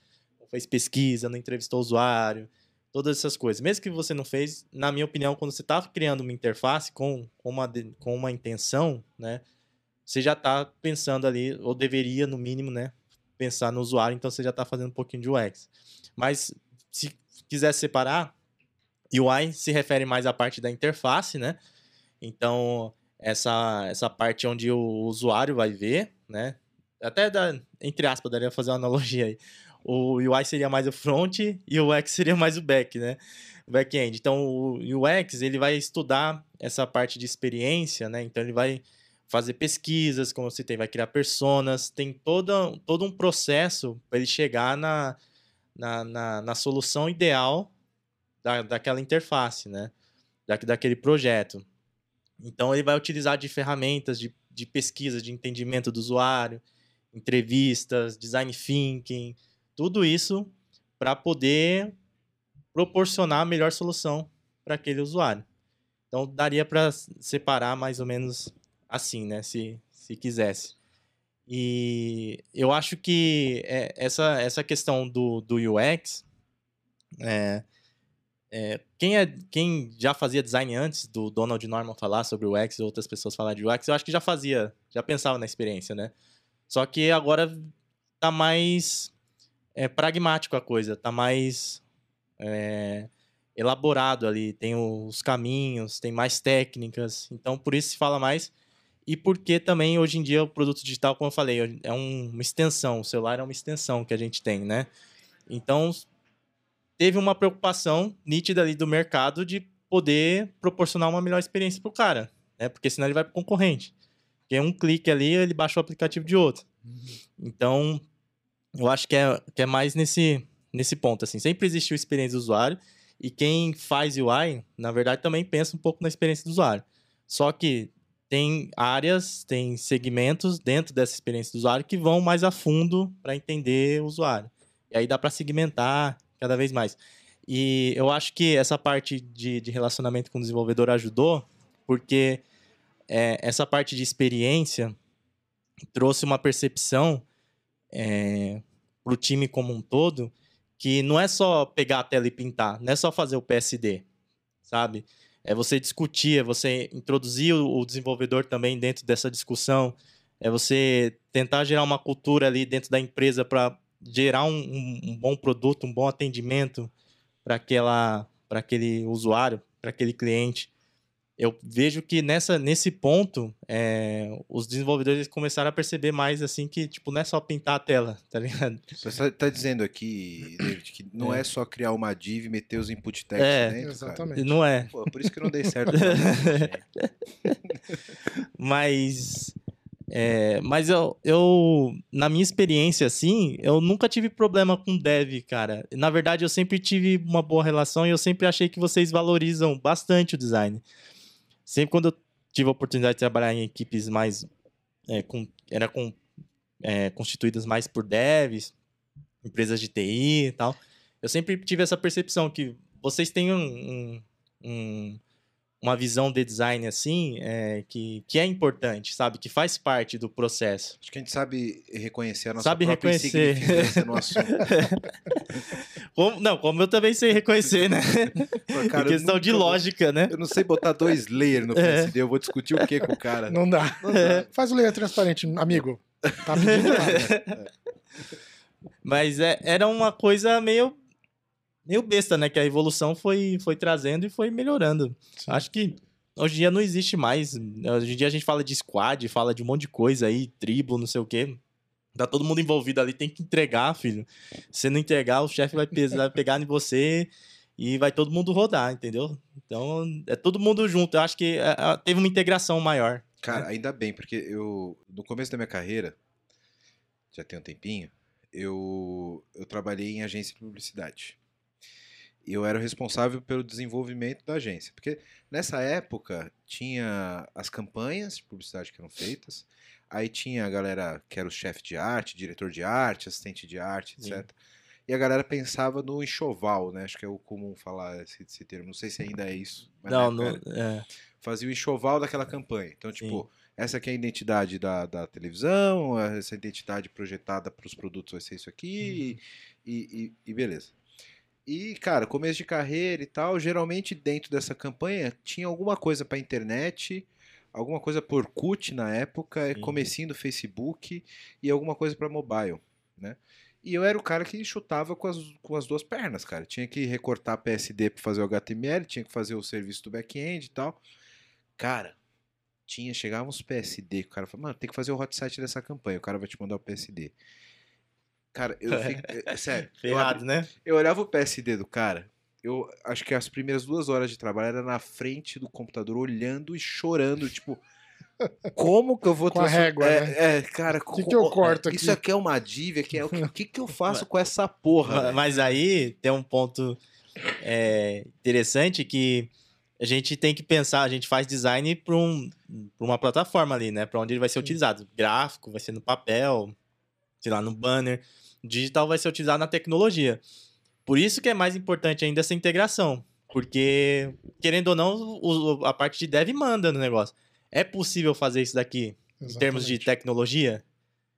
fez pesquisa, não entrevistou o usuário, todas essas coisas. Mesmo que você não fez, na minha opinião, quando você está criando uma interface com, com, uma, com uma intenção, né? Você já está pensando ali, ou deveria, no mínimo, né? Pensar no usuário, então você já está fazendo um pouquinho de UX. Mas se quiser separar, UI se refere mais à parte da interface, né? Então, essa, essa parte onde o usuário vai ver, né? Até, da, entre aspas, daria fazer uma analogia aí. O UI seria mais o front e o UX seria mais o back, né? O back-end. Então, o UX, ele vai estudar essa parte de experiência, né? Então, ele vai fazer pesquisas, como eu citei, vai criar personas, tem toda, todo um processo para ele chegar na, na, na, na solução ideal da, daquela interface, né? Da, daquele projeto. Então, ele vai utilizar de ferramentas de, de pesquisa, de entendimento do usuário, entrevistas, design thinking, tudo isso para poder proporcionar a melhor solução para aquele usuário. Então, daria para separar mais ou menos assim, né? Se, se quisesse. E eu acho que é, essa, essa questão do, do UX, é, é, quem, é, quem já fazia design antes do Donald Norman falar sobre o UX e outras pessoas falar de UX, eu acho que já fazia, já pensava na experiência, né? Só que agora tá mais é, pragmático a coisa, tá mais é, elaborado ali, tem os caminhos, tem mais técnicas, então por isso se fala mais. E porque também hoje em dia o produto digital, como eu falei, é um- uma extensão, o celular é uma extensão que a gente tem, né? Então teve uma preocupação nítida ali do mercado de poder proporcionar uma melhor experiência pro cara, né? Porque senão ele vai pro concorrente. Porque um clique ali, ele baixa o aplicativo de outro. Então, eu acho que é, que é mais nesse, nesse ponto, assim. Sempre existiu experiência do usuário e quem faz UI, na verdade, também pensa um pouco na experiência do usuário. Só que tem áreas, tem segmentos dentro dessa experiência do usuário que vão mais a fundo para entender o usuário. E aí dá para segmentar cada vez mais. E eu acho que essa parte de, de relacionamento com o desenvolvedor ajudou, porque é, essa parte de experiência trouxe uma percepção para o time como um todo que não é só pegar a tela e pintar, não é só fazer o PSD, sabe? É você discutir, é você introduzir o, desenvolvedor também dentro dessa discussão, é você tentar gerar uma cultura ali dentro da empresa para gerar um, um- um bom produto, um bom atendimento para aquela para aquele usuário, para aquele cliente. Eu vejo que nessa, nesse ponto, é, os desenvolvedores começaram a perceber mais assim que tipo não é só pintar a tela, tá ligado?
Você está tá dizendo aqui, David, que não é, só criar uma div e meter os input text
É.
dentro, cara.
Exatamente.
Não é.
Pô, por isso que não dei certo.
Mas. é, mas eu, eu, na minha experiência, assim, eu nunca tive problema com dev, cara. Na verdade, eu sempre tive uma boa relação e eu sempre achei que vocês valorizam bastante o design. Sempre quando eu tive a oportunidade de trabalhar em equipes mais. é, com, era com, é, constituídas mais por devs, empresas de TI e tal. Eu sempre tive essa percepção que vocês têm um- um- um uma visão de design assim é, que, que é importante, sabe? Que faz parte do processo.
Acho que a gente sabe reconhecer a nossa
Sabe reconhecer.
no assunto.
Como, não, como eu também sei reconhecer, né?
Pô, cara,
questão de lógica, né?
Eu não sei botar dois layers no
É.
PSD, eu vou discutir o que com o cara?
Não dá.
Não dá.
Faz o layer transparente, amigo. Tá pedindo nada.
Mas é- era uma coisa meio, meio besta, né? Que a evolução foi, foi trazendo e foi melhorando.
Sim.
Acho que hoje em dia não existe mais. Hoje em dia a gente fala de squad, fala de um monte de coisa aí, tribo, não sei o quê. Tá todo mundo envolvido ali, tem que entregar, filho. Se não entregar, o chefe vai, vai pegar em você e vai todo mundo rodar, entendeu? Então, é todo mundo junto. Eu acho que é, é, teve uma integração maior.
Cara, ainda bem, porque eu, no começo da minha carreira, já tem um tempinho, eu, eu trabalhei em agência de publicidade. Eu era o responsável pelo desenvolvimento da agência. Porque nessa época tinha as campanhas de publicidade que eram feitas, aí tinha a galera que era o chefe de arte, diretor de arte, assistente de arte, etc. Sim. E a galera pensava no enxoval, né? Acho que é o comum falar esse, esse termo. Não sei se ainda é isso.
não, não. É.
Fazia o enxoval daquela campanha. Então, tipo, Sim. essa aqui é a identidade da, da televisão, essa identidade projetada para os produtos vai ser isso aqui, uhum. e, e, e beleza. E, cara, começo de carreira e tal, geralmente dentro dessa campanha tinha alguma coisa para internet, alguma coisa por CUT na época, Sim. comecinho do Facebook e alguma coisa para mobile, né? E eu era o cara que chutava com as, com as duas pernas, cara. Tinha que recortar PSD para fazer o HTML, tinha que fazer o serviço do back-end e tal. Cara, tinha, chegava uns PSD, o cara falava, mano, tem que fazer o hot site dessa campanha, o cara vai te mandar o PSD. Cara, eu fico, é, sério.
Ferrado,
eu,
né?
Eu olhava o PSD do cara, eu acho que as primeiras duas horas de trabalho era na frente do computador, olhando e chorando, tipo, como que eu vou
com a régua,
é,
né?
é, cara,
o que, que eu corto aqui?
Isso aqui é uma dívida, que é o que, que, que eu faço com essa porra?
Mas, aí tem um ponto é, interessante que a gente tem que pensar, a gente faz design para um, uma plataforma ali, né? Para onde ele vai ser utilizado. Gráfico, vai ser no papel, sei lá, no banner. Digital vai ser utilizado na tecnologia. Por isso que é mais importante ainda essa integração. Porque, querendo ou não, a parte de dev manda no negócio. É possível fazer isso daqui Exatamente. em termos de tecnologia?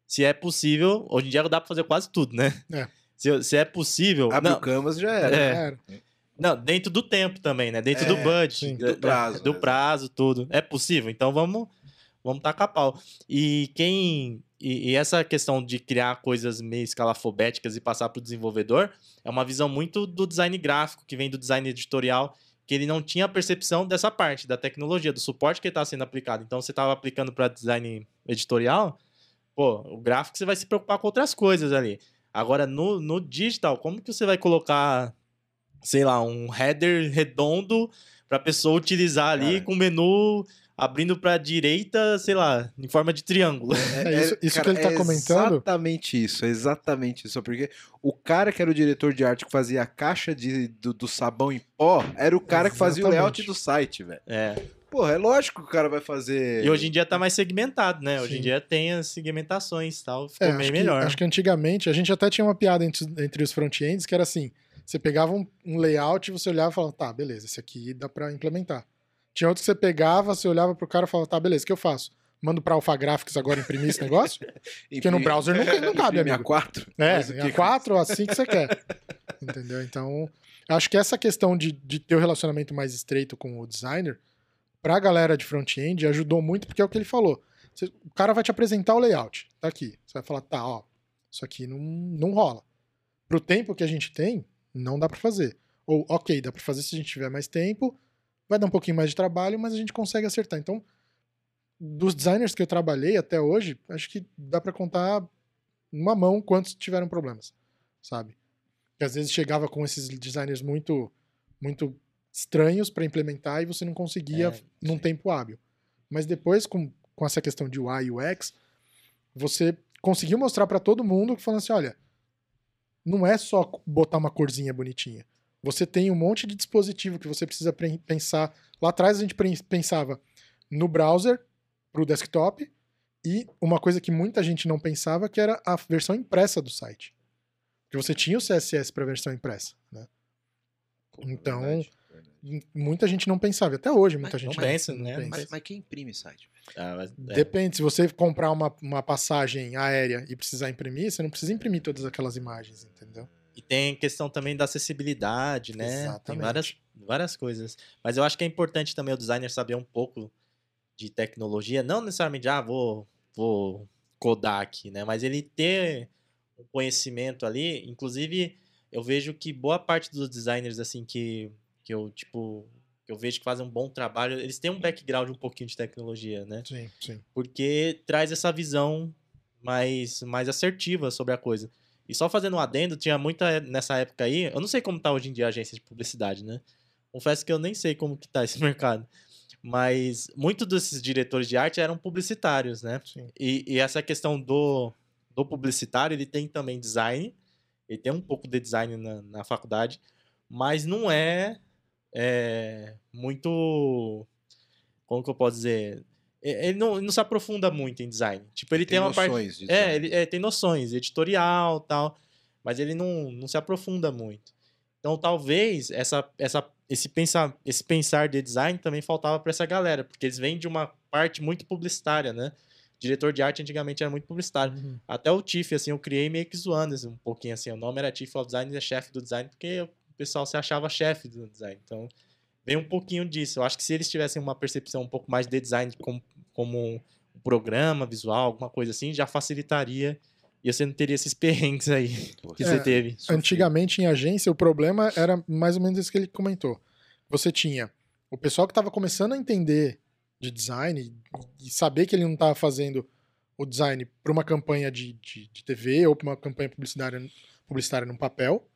Se é possível, hoje em dia dá para fazer quase tudo, né?
É.
Se, se é possível.
Abre o Canvas já era.
É. era. Não, dentro do tempo também, né? Dentro é, do budget. Sim,
do prazo.
Do né? prazo, tudo. É possível. Então vamos, vamos tacar pau. E quem. E, e, essa questão de criar coisas meio escalafobéticas e passar para o desenvolvedor é uma visão muito do design gráfico, que vem do design editorial que ele não tinha a percepção dessa parte, da tecnologia, do suporte que está sendo aplicado. Então, você estava aplicando para design editorial, pô, o gráfico você vai se preocupar com outras coisas ali. Agora, no, no digital, como que você vai colocar, sei lá, um header redondo para a pessoa utilizar ali Cara. com o menu abrindo para a direita, sei lá, em forma de triângulo.
É, é isso, isso cara, que ele está é comentando.
Exatamente isso, é exatamente isso. Porque o cara que era o diretor de arte que fazia a caixa de, do, do sabão em pó era o cara exatamente. que fazia o layout do site, velho.
É.
Porra, é lógico que o cara vai fazer.
E hoje em dia tá mais segmentado, né? Hoje Sim. em dia tem as segmentações e tal, ficou é,
bem
melhor.
Que, acho que antigamente a gente até tinha uma piada entre, entre os front-ends que era assim: você pegava um, um layout e você olhava e falava, tá, beleza, esse aqui dá para implementar. Tinha outro que você pegava, você olhava pro cara e falava, tá, beleza, o que eu faço? Mando pra Alpha Graphics agora imprimir esse negócio? Porque no browser não, não cabe, amigo.
A4?
É, A4 ou assim que você quer. Entendeu? Então, acho que essa questão de, de ter o um relacionamento mais estreito com o designer, pra galera de front-end, ajudou muito, porque é o que ele falou. O cara vai te apresentar o layout. Tá aqui. Você vai falar, tá, ó, isso aqui não, não rola. Pro tempo que a gente tem, não dá para fazer. Ou, ok, dá para fazer se a gente tiver mais tempo, Vai dar um pouquinho mais de trabalho, mas a gente consegue acertar. Então, dos designers que eu trabalhei até hoje, acho que dá para contar numa mão quantos tiveram problemas, sabe? Que às vezes chegava com esses designers muito muito estranhos para implementar e você não conseguia é, num tempo hábil. Mas depois com, com essa questão de UI e UX, você conseguiu mostrar para todo mundo que falando assim, olha, não é só botar uma corzinha bonitinha. Você tem um monte de dispositivo que você precisa pensar. Lá atrás a gente pensava no browser para o desktop e uma coisa que muita gente não pensava que era a versão impressa do site. Porque você tinha o CSS para a versão impressa, né? Então, verdade, verdade. muita gente não pensava. Até hoje muita mas, gente
não pensa, não né?
Pensa. Mas, mas, quem imprime site?
Ah, mas, é. Depende. Se você comprar uma, uma passagem aérea e precisar imprimir, você não precisa imprimir todas aquelas imagens, entendeu?
E tem questão também da acessibilidade, né? Exatamente. Tem várias, várias coisas. Mas eu acho que é importante também o designer saber um pouco de tecnologia. Não necessariamente, ah, vou, vou codar aqui, né? Mas ele ter um conhecimento ali. Inclusive, eu vejo que boa parte dos designers, assim, que, que eu, tipo, que eu vejo que fazem um bom trabalho, eles têm um background um pouquinho de tecnologia, né?
Sim, sim.
Porque traz essa visão mais, mais assertiva sobre a coisa. E só fazendo um adendo, tinha muita nessa época aí, eu não sei como tá hoje em dia a agência de publicidade, né? Confesso que eu nem sei como que tá esse mercado. Mas muitos desses diretores de arte eram publicitários, né? E, e essa questão do, do publicitário, ele tem também design, ele tem um pouco de design na, na faculdade, mas não é, é muito. Como que eu posso dizer? E- Ele não, ele não se aprofunda muito em design. Tipo, ele tem, uma parte.
noções de
É, ele é, tem noções, editorial tal, mas ele não, não se aprofunda muito. Então, talvez essa, essa, esse, pensar, esse pensar de design também faltava para essa galera, porque eles vêm de uma parte muito publicitária, né? Diretor de arte antigamente era muito publicitário.
Uhum.
Até o TIFF, assim, eu criei meio que zoando assim, um pouquinho, assim. O nome era Chief of Design e é chefe do design, porque o pessoal se achava chefe do design. Então, vem um pouquinho disso. Eu acho que se eles tivessem uma percepção um pouco mais de design como, como um programa visual, alguma coisa assim, já facilitaria e você não teria esses perrengues aí que
É,
você teve.
Antigamente em agência, o problema era mais ou menos isso que ele comentou. Você tinha o pessoal que estava começando a entender de design e- e saber que ele não estava fazendo o design para uma campanha de, de, de TV ou para uma campanha publicitária, publicitária num papel.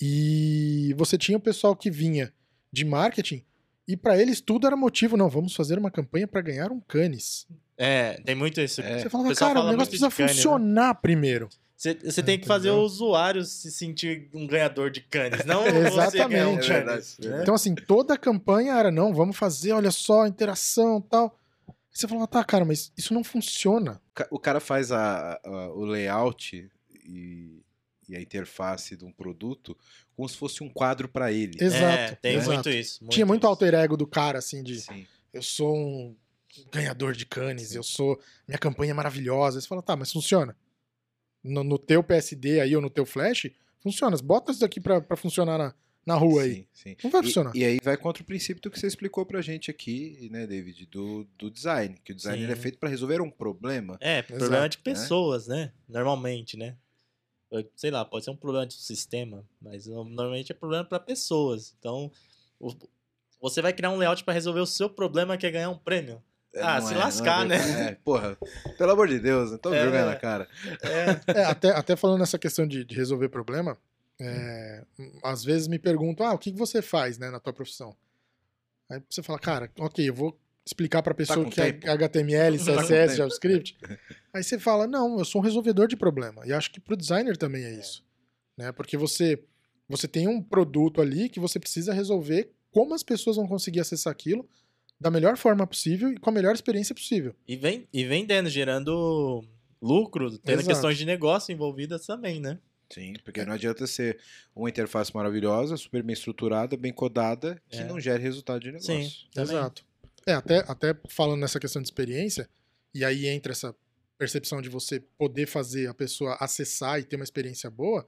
E você tinha o pessoal que vinha de marketing e para eles tudo era motivo, não, vamos fazer uma campanha para ganhar um canis.
É, tem muito isso.
É.
Você falava, cara, o
fala
negócio
muito de
precisa
né?
funcionar primeiro.
Você, você tem que fazer o usuário se sentir um ganhador de canes, não você
Exatamente.
É
canis.
verdade.
né?
Então, assim, toda a campanha era, não, vamos fazer, olha só, interação e tal. Aí você falava, tá, cara, mas isso não funciona.
O O cara faz a- a- o layout e, e a interface de um produto como se fosse um quadro para ele.
Exato.
É, tem
exato.
muito isso.
Tinha muito
isso.
alter ego do cara, assim, de
Sim.
eu sou um ganhador de canes, eu sou. Minha campanha é maravilhosa. Aí você fala, tá, mas funciona. No, no teu PSD aí ou no teu flash, funciona. Bota isso daqui pra, pra funcionar na, na rua aí.
Sim, sim.
Não vai
E-
funcionar.
E, aí vai contra o princípio do que você explicou pra gente aqui, né, David, do, do design. Que o design
Sim.
ele é feito para resolver um problema.
É, problema de
né?
pessoas, né? Normalmente, né? Sei lá, pode ser um problema de sistema, mas no- normalmente é problema para pessoas. Então, o- você vai criar um layout para resolver o seu problema que é ganhar um prêmio.
É,
Ah, se
é- é
lascar, né?
verdade. É, porra, pelo amor de Deus, então
É.
vergonha na cara.
É,
É, até, até falando nessa questão de, de resolver problema, é, às vezes me perguntam, ah, o que que você faz, né, na tua profissão? Aí você fala, cara, ok, eu vou explicar pra pessoa
com
o que é
tempo.
HTML,
Tá com
CSS,
tempo.
JavaScript. Aí você fala, não, eu sou um resolvedor de problema. E acho que pro designer também é isso. Né? Porque você, você tem um produto ali que você precisa resolver como as pessoas vão conseguir acessar aquilo da melhor forma possível e com a melhor experiência possível.
e, vem, e vendendo, gerando lucro, tendo
Exato.
questões de negócio envolvidas também, né?
Sim, porque não adianta ser uma interface maravilhosa, super bem estruturada, bem codada, que
É.
não gere resultado de negócio.
Sim.
Exato. É, até, até falando nessa questão de experiência, e aí entra essa percepção de você poder fazer a pessoa acessar e ter uma experiência boa,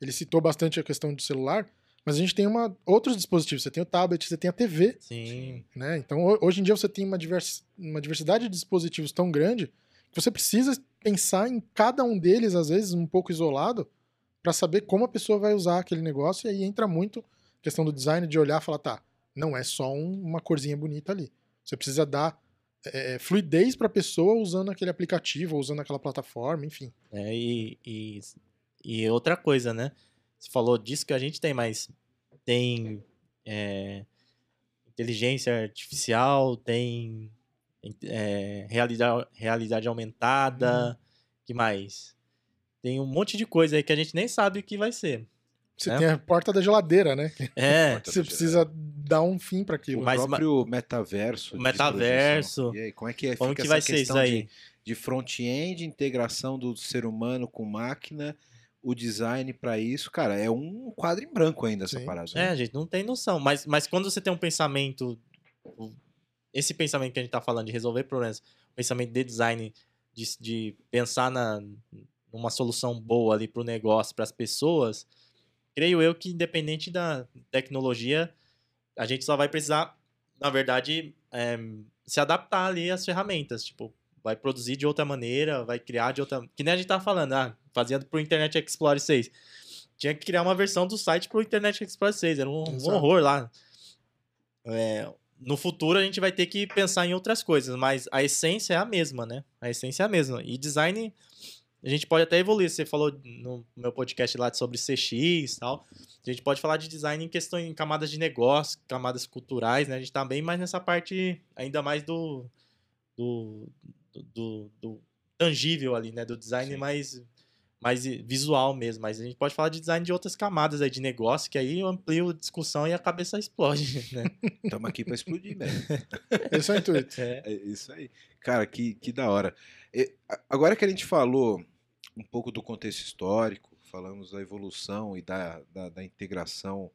ele citou bastante a questão do celular, mas a gente tem uma, outros dispositivos. Você tem o tablet, você tem a TV,
Sim.
né? Então, ho- hoje em dia você tem uma, divers, uma diversidade de dispositivos tão grande que você precisa pensar em cada um deles, às vezes, um pouco isolado, para saber como a pessoa vai usar aquele negócio, e aí entra muito a questão do design, de olhar e falar, tá, não é só um- uma corzinha bonita ali. Você precisa dar é, fluidez para a pessoa usando aquele aplicativo, ou usando aquela plataforma, enfim.
É, e, e, e outra coisa, né? Você falou disso que a gente tem, mas tem é, inteligência artificial, tem é, realidade, realidade aumentada, que mais? Tem um monte de coisa aí que a gente nem sabe o que vai ser.
Você
É.
tem a porta da geladeira, né?
É,
Você
da
precisa dar um fim para aquilo.
O
Mas-
próprio metaverso.
O metaverso.
E aí, como é que é?
como
fica
que
essa
vai ser isso aí?
De, de front-end, integração do ser humano com máquina, o design pra isso, cara, é um quadro em branco ainda essa
Sim.
parada.
É,
né?
a gente não tem noção. Mas, mas quando você tem um pensamento. o- Esse pensamento que a gente tá falando de resolver problemas, o pensamento de design, de, de pensar na, numa solução boa ali pro negócio, para as pessoas, creio eu que independente da tecnologia, a gente só vai precisar, na verdade, é, se adaptar ali às ferramentas. Tipo, vai produzir de outra maneira, vai criar de outra. Que nem a gente tava falando, ah, fazia pro Internet Explorer 6 tinha que criar uma versão do site pro Internet Explorer 6. Era um, um horror lá. É, no futuro a gente vai ter que pensar em outras coisas, mas a essência é a mesma, né? A essência é a mesma. E design a gente pode até evoluir. Você falou no meu podcast lá sobre CX e tal. A gente pode falar de design em questões, em camadas de negócio, camadas culturais, né? A gente tá bem mais nessa parte, ainda mais do, do, do, do tangível ali, né? Do design
Sim.
mais, mais visual mesmo. Mas a gente pode falar de design de outras camadas aí de negócio, que aí eu amplio a discussão e a cabeça explode, né?
Estamos aqui para explodir, velho.
Esse é o intuito.
É.
É isso aí. Cara, que, que da hora. E, agora que a gente falou um pouco do contexto histórico, falamos da evolução e da, da, da integração,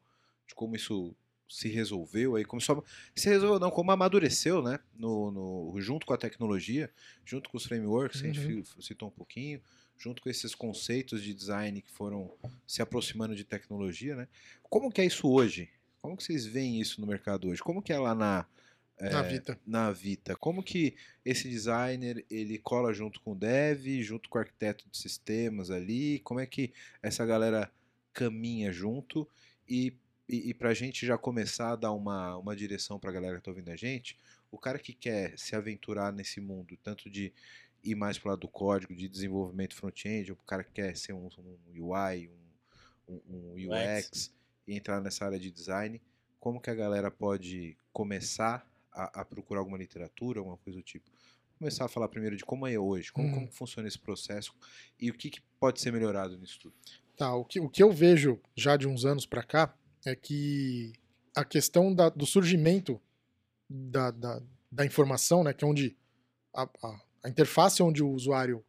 de como isso se resolveu, aí começou a, se resolveu não, como amadureceu, né, no, no, junto com a tecnologia, junto com os frameworks, que a gente
Uhum.
citou um pouquinho, junto com esses conceitos de design que foram se aproximando de tecnologia, né? Como que é isso hoje? Como que vocês veem isso no mercado hoje? Como que é lá na
Na
é,
Vita.
na Vita. Como que esse designer ele cola junto com o dev, junto com o arquiteto de sistemas ali? Como é que essa galera caminha junto? E, e, e para a gente já começar a dar uma, uma direção para a galera que está ouvindo a gente, o cara que quer se aventurar nesse mundo, tanto de ir mais para lado do código, de desenvolvimento front-end, ou o cara que quer ser um, um UI, um, um, um UX, e entrar nessa área de design, como que a galera pode começar a, a procurar alguma literatura, alguma coisa do tipo? Começar a falar primeiro de como é hoje, como,
Uhum.
como funciona esse processo e o que, que pode ser melhorado nisso tudo.
Tá, o que, o que eu vejo já de uns anos pra cá é que a questão da- do surgimento da, da, da informação, né, que é onde a, a, a interface onde o usuário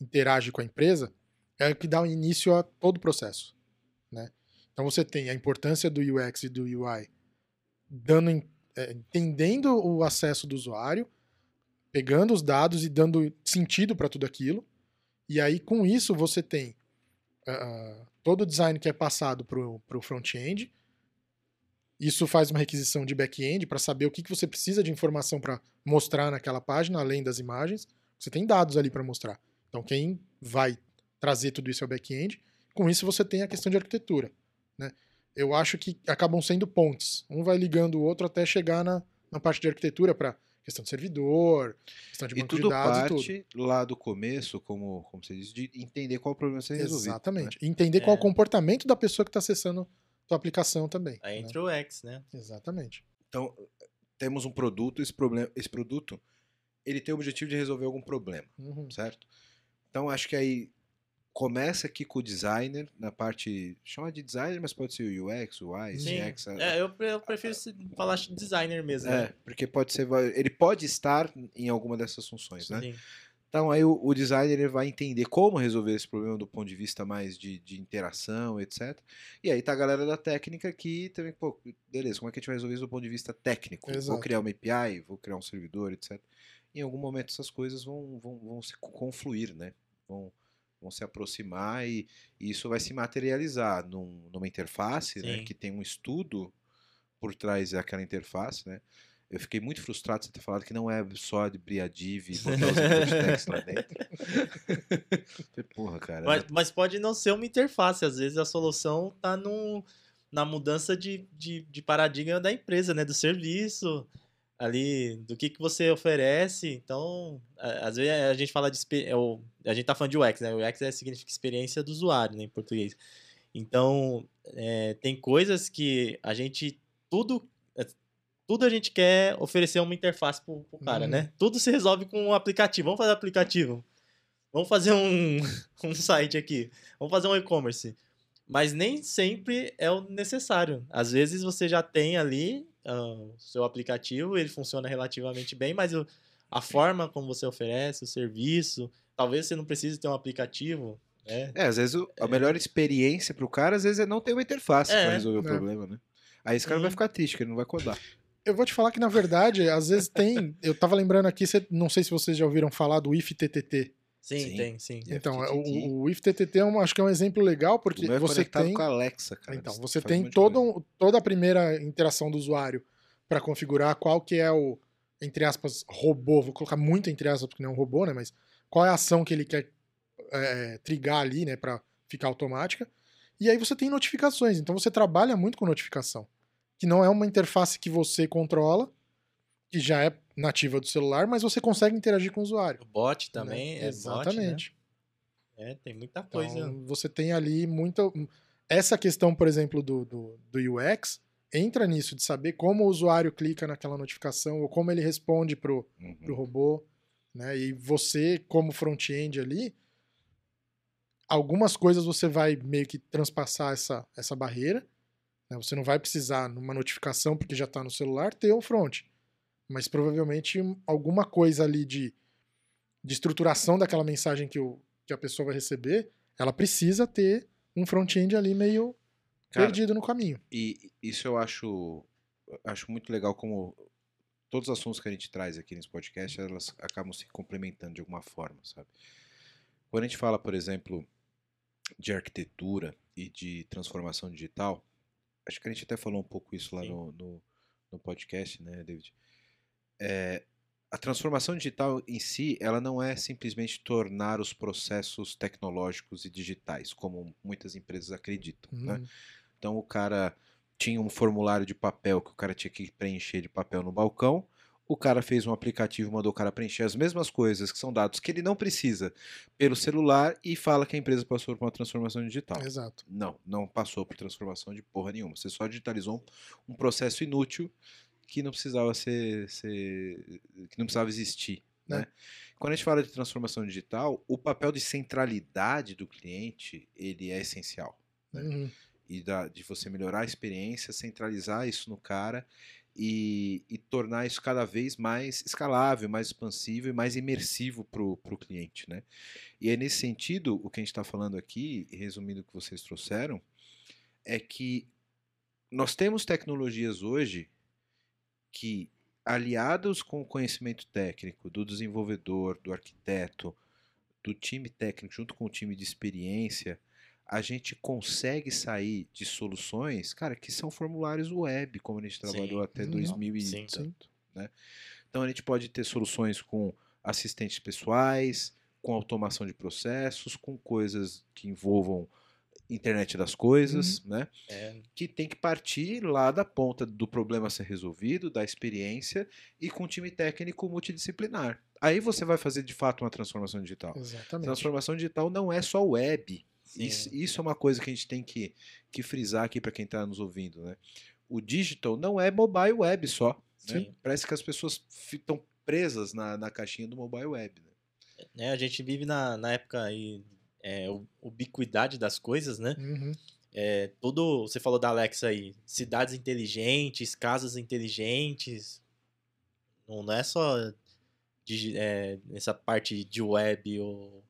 interage com a empresa é o que dá início a todo o processo, né? Então você tem a importância do UX e do UI dando, é, entendendo o acesso do usuário, pegando os dados e dando sentido para tudo aquilo. E aí com isso você tem ah, todo o design que é passado para o front-end. Isso faz uma requisição de back-end para saber o que, que você precisa de informação para mostrar naquela página, além das imagens. Você tem dados ali para mostrar. Então, quem vai trazer tudo isso é o back-end. Com isso, você tem a questão de arquitetura. Né? Eu acho que acabam sendo pontes. Um vai ligando o outro até chegar na, na parte de arquitetura para questão de servidor, questão de
E
banco de
tudo
dados e tudo.
parte lá do começo, como, como você disse, de entender qual problema você resolver.
Exatamente. E entender qual é
É.
o comportamento da pessoa que está acessando tua aplicação também.
Aí
né?
entra o X, né?
Exatamente.
Então, temos um produto, esse, problema, esse produto ele tem o objetivo de resolver algum problema.
Uhum.
certo? Então acho que aí começa aqui com o designer, na parte. chama de designer, mas pode ser o UX, o UI. CX.
É, eu, eu prefiro se- falar de designer mesmo.
É,
né?
porque pode ser. Ele pode estar em alguma dessas funções, né?
Sim.
Então aí o, o designer ele vai entender como resolver esse problema do ponto de vista mais de, de interação, etc. E aí tá a galera da técnica que também, pô, beleza, como é que a gente vai resolver isso do ponto de vista técnico? Vou
Exato.
criar uma API, vou criar um servidor, etc. Em algum momento essas coisas vão, vão, vão se co- confluir, né? Vão, vão se aproximar e, e isso vai se materializar num- numa interface, né? Que tem um estudo por trás daquela interface, né? Eu fiquei muito frustrado de você ter falado que não é só abrir a div e botar os text lá dentro. Porra, cara.
Mas, mas pode não ser uma interface, às vezes a solução tá no, na mudança de, de, de paradigma da empresa, né? Do serviço, ali, do que, que você oferece. Então, às vezes a gente fala de. é A gente tá falando de UX, né? O UX é, significa experiência do usuário, né? Em português. Então, é, tem coisas que a gente. Tudo. é, Tudo a gente quer oferecer uma interface pro, pro cara,
Uhum.
né? Tudo se resolve com um aplicativo. Vamos fazer aplicativo. Vamos fazer um, um site aqui. Vamos fazer um e-commerce. Mas nem sempre é o necessário. Às vezes você já tem ali o seu aplicativo, ele funciona relativamente bem, mas o- a forma como você oferece, o serviço, talvez você não precise ter um aplicativo, né?
É, às vezes o- a melhor experiência pro cara, às vezes, é não ter uma interface
É,
pra resolver o
né?
problema, né? Aí esse cara vai ficar triste, que ele não vai codar.
Eu vou te falar que, na verdade, às vezes tem. Eu tava lembrando aqui, não sei se vocês já ouviram falar do IFTTT.
Sim,
Sim.
tem, sim.
Então, o, o IFTTT é um, acho que é um exemplo legal,
O
porque
meu é
você tem.
com a Alexa, cara.
Então, você
faz um
tem todo um- toda a primeira interação do usuário para configurar qual que é o, entre aspas, robô. Vou colocar muito entre aspas, porque não é um robô, né? Mas qual é a ação que ele quer é, trigar ali, né? Para ficar automática. E aí você tem notificações. Então você trabalha muito com notificação. Que não é uma interface que você controla, que já é nativa do celular, mas você consegue interagir com o usuário.
O bot
né?
também é bot, né?
Exatamente.
É, tem muita coisa.
Então, você tem ali muita. Essa questão, por exemplo, do, do, do UX entra nisso, de saber como o usuário clica naquela notificação ou como ele responde pro,
Uhum.
pro robô. Né? E você, como front-end ali, algumas coisas você vai meio que transpassar essa, essa barreira. né? Você não vai precisar, numa notificação, porque já está no celular, ter um front. Mas provavelmente um- alguma coisa ali de, de estruturação daquela mensagem que, o, que a pessoa vai receber, ela precisa ter um front-end ali meio
Cara,
perdido no caminho.
E isso eu acho, acho muito legal como todos os assuntos que a gente traz aqui nesse podcast, elas acabam se complementando de alguma forma, sabe? Quando a gente fala, por exemplo, de arquitetura e de transformação digital, acho que a gente até falou um pouco isso lá no, no, no podcast, né, David? É, a transformação digital em si, ela não é simplesmente tornar os processos tecnológicos e digitais, como muitas empresas acreditam, né?
Hum,
Então o cara tinha um formulário de papel que o cara tinha que preencher de papel no balcão. O cara fez um aplicativo, mandou o cara preencher as mesmas coisas que são dados que ele não precisa pelo celular e fala que a empresa passou por uma transformação digital.
Exato.
Não, não passou por transformação de porra nenhuma. Você só digitalizou um, um processo inútil que não precisava ser, ser- que não precisava existir. Né?
Né?
Quando a gente fala de transformação digital, o papel de centralidade do cliente ele é essencial né?
Uhum.
e da, de você melhorar a experiência, centralizar isso no cara e, e tornar isso cada vez mais escalável, mais expansível e mais imersivo para o cliente. Né? E é nesse sentido, o que a gente está falando aqui, resumindo o que vocês trouxeram, é que nós temos tecnologias hoje que, aliados com o conhecimento técnico do desenvolvedor, do arquiteto, do time técnico, junto com o time de experiência, a gente consegue sair de soluções, cara, que são formulários web, como a gente trabalhou
Sim.
até
Uhum.
2000 e
Sim.
Sim.
então a gente pode ter soluções com assistentes pessoais, com automação de processos, com coisas que envolvam internet das coisas, né?
É,
Que tem que partir lá da ponta do problema ser resolvido, da experiência e com um time técnico multidisciplinar. Aí você vai fazer de fato uma transformação digital.
Exatamente.
Transformação digital não é só web. Isso, isso é uma coisa que a gente tem que, que frisar aqui para quem está nos ouvindo, né? O digital não é mobile web só. né? Parece que as pessoas estão presas na, na caixinha do mobile web. Né?
né, a gente vive na, na época aí, é, ubiquidade das coisas, né?
Uhum.
É, tudo, você falou da Alexa aí, cidades inteligentes, casas inteligentes, não, é só digi- é, nessa parte de web ou,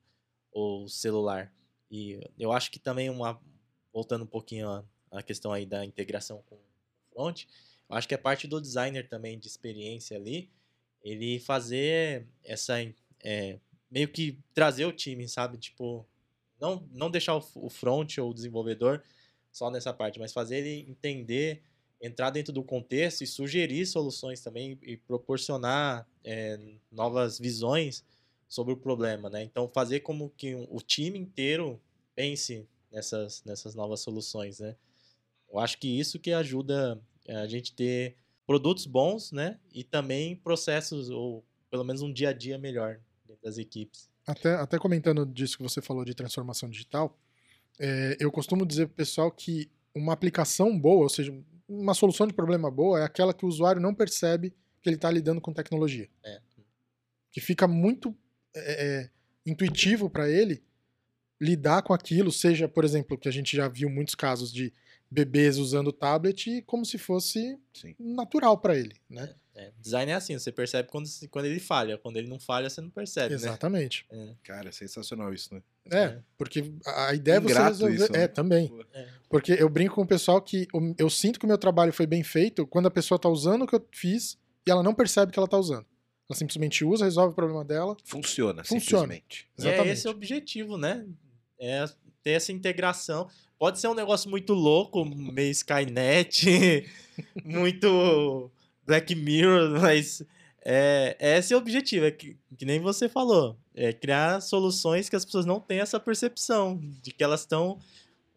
ou celular. E eu acho que também uma, voltando um pouquinho à, à questão aí da integração com o front, eu acho que a parte do designer também de experiência ali, ele fazer essa é, meio que trazer o time, sabe? Tipo, não, não deixar o, o front ou o desenvolvedor só nessa parte, mas fazer ele entender, entrar dentro do contexto e sugerir soluções também e proporcionar é, novas visões sobre o problema, né? Então fazer como que o time inteiro pense nessas, nessas novas soluções, né? Eu acho que isso que ajuda é, a gente ter produtos bons, né? E também processos ou pelo menos um dia a dia melhor das equipes.
Até, até comentando disso que você falou de transformação digital, é, eu costumo dizer pro pessoal que uma aplicação boa, ou seja, uma solução de problema boa, é aquela que o usuário não percebe que ele está lidando com tecnologia.
É.
Que fica muito é, intuitivo para ele lidar com aquilo, seja, por exemplo, que a gente já viu muitos casos de bebês usando o tablet como se fosse
Sim.
natural para ele, né?
É, design é assim, você percebe quando, quando ele falha. Quando ele não falha, você não percebe,
Exatamente.
né?
Cara, é sensacional isso, né?
É,
É.
porque a ideia é você resolver.
isso, né?
É, também.
É, é.
Porque eu brinco com o pessoal que o- eu sinto que o meu trabalho foi bem feito quando a pessoa tá usando o que eu fiz e ela não percebe que ela tá usando. Ela simplesmente usa, resolve o problema dela.
Funciona,
Funciona.
simplesmente.
E é
Exatamente.
esse o objetivo, né? É ter essa integração. Pode ser um negócio muito louco, meio Skynet, muito Black Mirror, mas é, esse é o objetivo, é que, que nem você falou. É criar soluções que as pessoas não têm essa percepção de que elas estão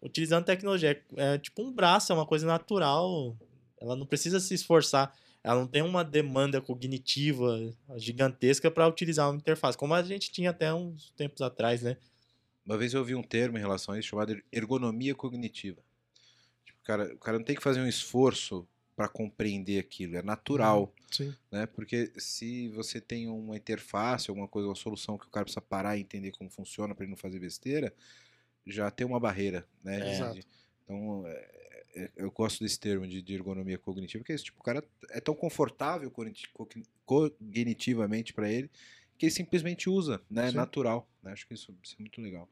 utilizando tecnologia. É, é tipo um braço, é uma coisa natural. Ela não precisa se esforçar. Ela não tem uma demanda cognitiva gigantesca para utilizar uma interface, como a gente tinha até uns tempos atrás, né?
Uma vez eu ouvi um termo em relação a isso chamado ergonomia cognitiva. Tipo, cara, o cara não tem que fazer um esforço para compreender aquilo, é natural,
Sim.
né? Porque se você tem uma interface, alguma coisa, uma solução que o cara precisa parar e entender como funciona para ele não fazer besteira, já tem uma barreira, né?
É.
Exato.
Então, é, é, eu gosto desse termo de, de ergonomia cognitiva, que é isso, tipo, o cara é tão confortável cogniti- cogni- cognitivamente para ele que ele simplesmente usa, né? É
Sim.
natural. né? Acho que isso, isso é muito legal.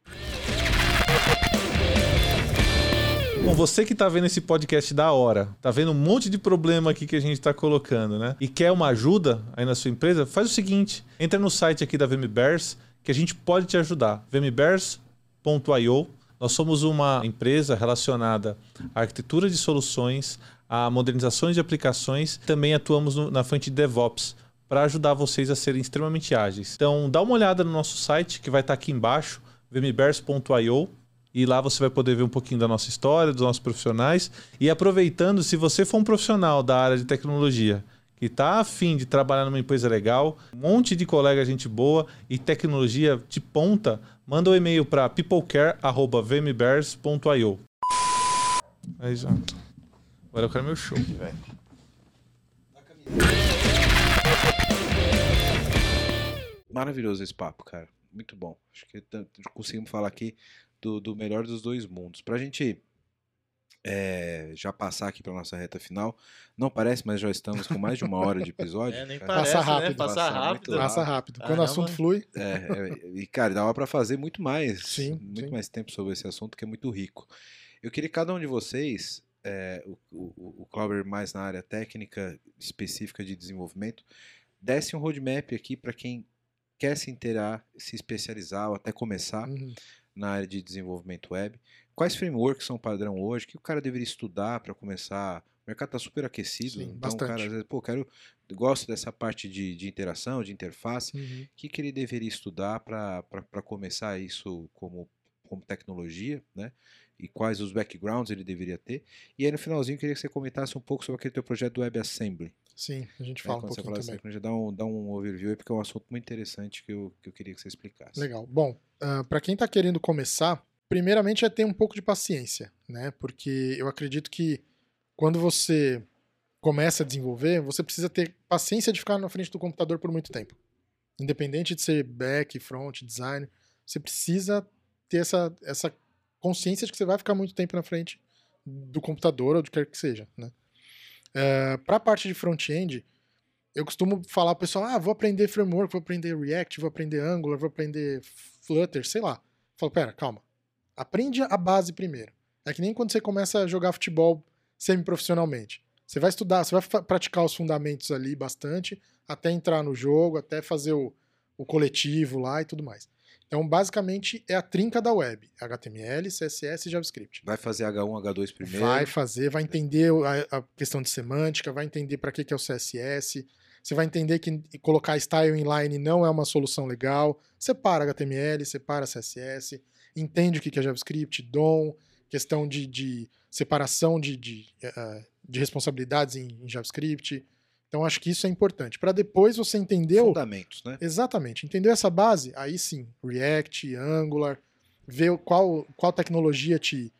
Bom, você que tá vendo esse podcast da hora, tá vendo um monte de problema aqui que a gente tá colocando, né? E quer uma ajuda aí na sua empresa, faz o seguinte: entra no site aqui da VMBears que a gente pode te ajudar. vmbears.io. Nós somos uma empresa relacionada à arquitetura de soluções, a modernizações de aplicações, também atuamos no- na frente de DevOps para ajudar vocês a serem extremamente ágeis. Então, dá uma olhada no nosso site que vai estar aqui embaixo, vmbears.io. E lá você vai poder ver um pouquinho da nossa história, dos nossos profissionais. E aproveitando, se você for um profissional da área de tecnologia que está afim de trabalhar numa empresa legal, um monte de colega, gente boa e tecnologia de ponta, manda um e-mail para peoplecare.vmbears.io. Aí já. Agora eu quero meu show.
Maravilhoso esse papo, cara. Muito bom. Acho que conseguimos falar aqui do, do melhor dos dois mundos. Pra gente é, já passar aqui pra nossa reta final, não parece, mas já estamos com mais de uma hora de episódio.
É, parece,
Passa
né?
rápido.
Passar
Passa
rápido.
muito
Passa
rápido.
rápido. Quando o
Caramba.
assunto flui,
É, é, e cara, dava pra fazer muito mais,
Sim,
muito
sim.
mais tempo sobre esse assunto que é muito rico. Eu queria que cada um de vocês, é, o, o, o Clauber mais na área técnica específica de desenvolvimento, desse um roadmap aqui para quem quer se inteirar, se especializar ou até começar
uhum,
na área de desenvolvimento web. Quais frameworks são padrão hoje? O que o cara deveria estudar para começar? O mercado está super aquecido,
Sim,
então o
bastante.
cara às vezes, pô, quero, gosto dessa parte de, de interação, de interface.
uhum.
O que, que ele deveria estudar para começar isso como, como tecnologia, né? E quais os backgrounds ele deveria ter. E aí no finalzinho eu queria que você comentasse um pouco sobre aquele teu projeto do WebAssembly.
Sim, a gente
né?
fala um
Quando você
pouquinho
fala
também.
dá um, dá um overview porque é um assunto muito interessante que eu, que eu queria que você explicasse.
Legal. Bom, para quem está querendo começar, primeiramente é ter um pouco de paciência, né? Porque eu acredito que quando você começa a desenvolver, você precisa ter paciência de ficar na frente do computador por muito tempo. Independente de ser back, front, design, você precisa ter essa, essa consciência de que você vai ficar muito tempo na frente do computador ou do que quer que seja, né? Para a parte de front-end, eu costumo falar pro pessoal, ah, vou aprender framework, vou aprender React, vou aprender Angular, vou aprender Flutter, sei lá. Eu falo, pera, calma. Aprende a base primeiro. É que nem quando você começa a jogar futebol semi-profissionalmente. Você vai estudar, você vai praticar os fundamentos ali bastante, até entrar no jogo, até fazer o, o coletivo lá e tudo mais. Então, basicamente, é a trinca da web. HTML, CSS e JavaScript.
Vai fazer H1, H2 primeiro.
Vai fazer, vai entender a, a questão de semântica, vai entender para que, que é o CSS. Você vai entender que colocar style inline não é uma solução legal. Separa HTML, separa CSS, entende o que que é JavaScript, DOM, questão de, de separação de, de, eh, de responsabilidades em, em JavaScript. Então, acho que isso é importante. Para depois você entender
Fundamentos, né?
Exatamente. Entendeu essa base? Aí sim, React, Angular, ver qual, qual tecnologia te,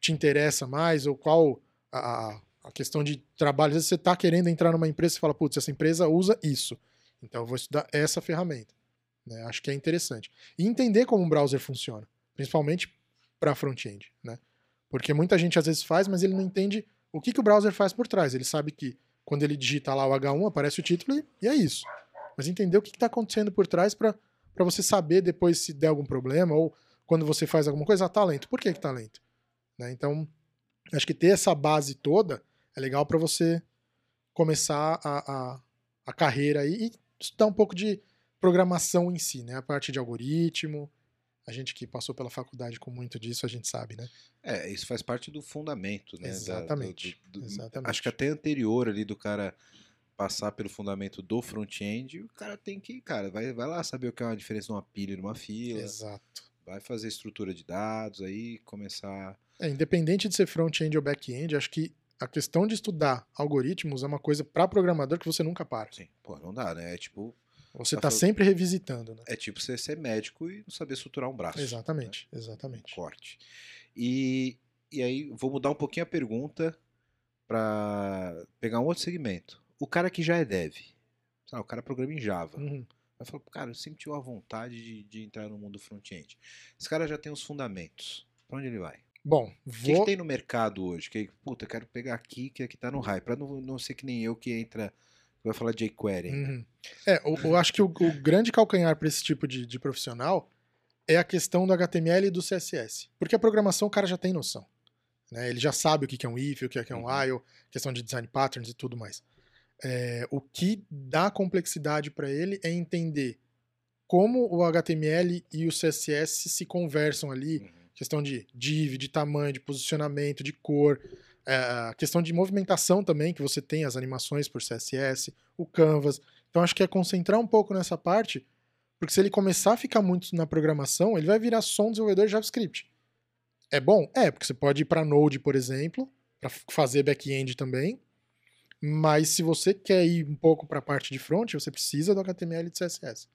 te interessa mais, ou qual a, a questão de trabalho. Às vezes você está querendo entrar numa empresa e fala, putz, essa empresa usa isso. Então eu vou estudar essa ferramenta. né? Acho que é interessante. E entender como um browser funciona, principalmente para front-end. Né? Porque muita gente às vezes faz, mas ele não entende o que, que o browser faz por trás. Ele sabe que quando ele digita lá o H1, aparece o título e, e é isso mas entender o que está acontecendo por trás para você saber depois se der algum problema ou quando você faz alguma coisa, ah, tá lento. Por que, que tá lento? Né? Então, acho que ter essa base toda é legal para você começar a, a, a carreira aí e estudar um pouco de programação em si, né? A parte de algoritmo. A gente que passou pela faculdade com muito disso, a gente sabe, né?
É, isso faz parte do fundamento, né? da- do-
Exatamente,
do-
exatamente.
Acho que até anterior ali do cara passar pelo fundamento do front-end, o cara tem que, cara, vai, vai lá saber o que é uma diferença de uma pilha e de uma fila,
Exato.
vai fazer estrutura de dados, aí começar.
É, independente de ser front-end ou back-end, acho que a questão de estudar algoritmos é uma coisa para programador que você nunca para.
Assim, pô, não dá, né? É tipo
Você
Tá
está sempre revisitando, né?
É tipo você ser médico e não saber suturar um braço.
Exatamente, exatamente.
Corte. E, e aí, vou mudar um pouquinho a pergunta para pegar um outro segmento. O cara que já é dev, sabe, o cara programa em Java,
Uhum.
vai falar, cara, eu sempre tive a vontade de, de entrar no mundo front-end. Esse cara já tem os fundamentos. Pra onde ele vai?
Bom,
O que, que
vou.
tem no mercado hoje? Que, puta, eu quero pegar aqui, que aqui tá no hype. Pra não, não ser que nem eu que entra, vai falar jQuery. ainda.
Uhum. É, eu, eu acho que o, o grande calcanhar para esse tipo de, de profissional é a questão do HTML e do CSS. Porque a programação o cara já tem noção. né? Ele já sabe o que é um if, o que que é um
Uhum.
while, questão de design patterns e tudo mais. É, o que dá complexidade para ele é entender como o HTML e o CSS se conversam ali,
Uhum.
questão de div, de tamanho, de posicionamento, de cor, é, a questão de movimentação também, que você tem as animações por CSS, o Canvas. Então acho que é concentrar um pouco nessa parte, porque se ele começar a ficar muito na programação, ele vai virar só um desenvolvedor de JavaScript. É bom? É, porque você pode ir para Node, por exemplo, para fazer back-end também. Mas se você quer ir um pouco para a parte de front, você precisa do HTML e do CSS.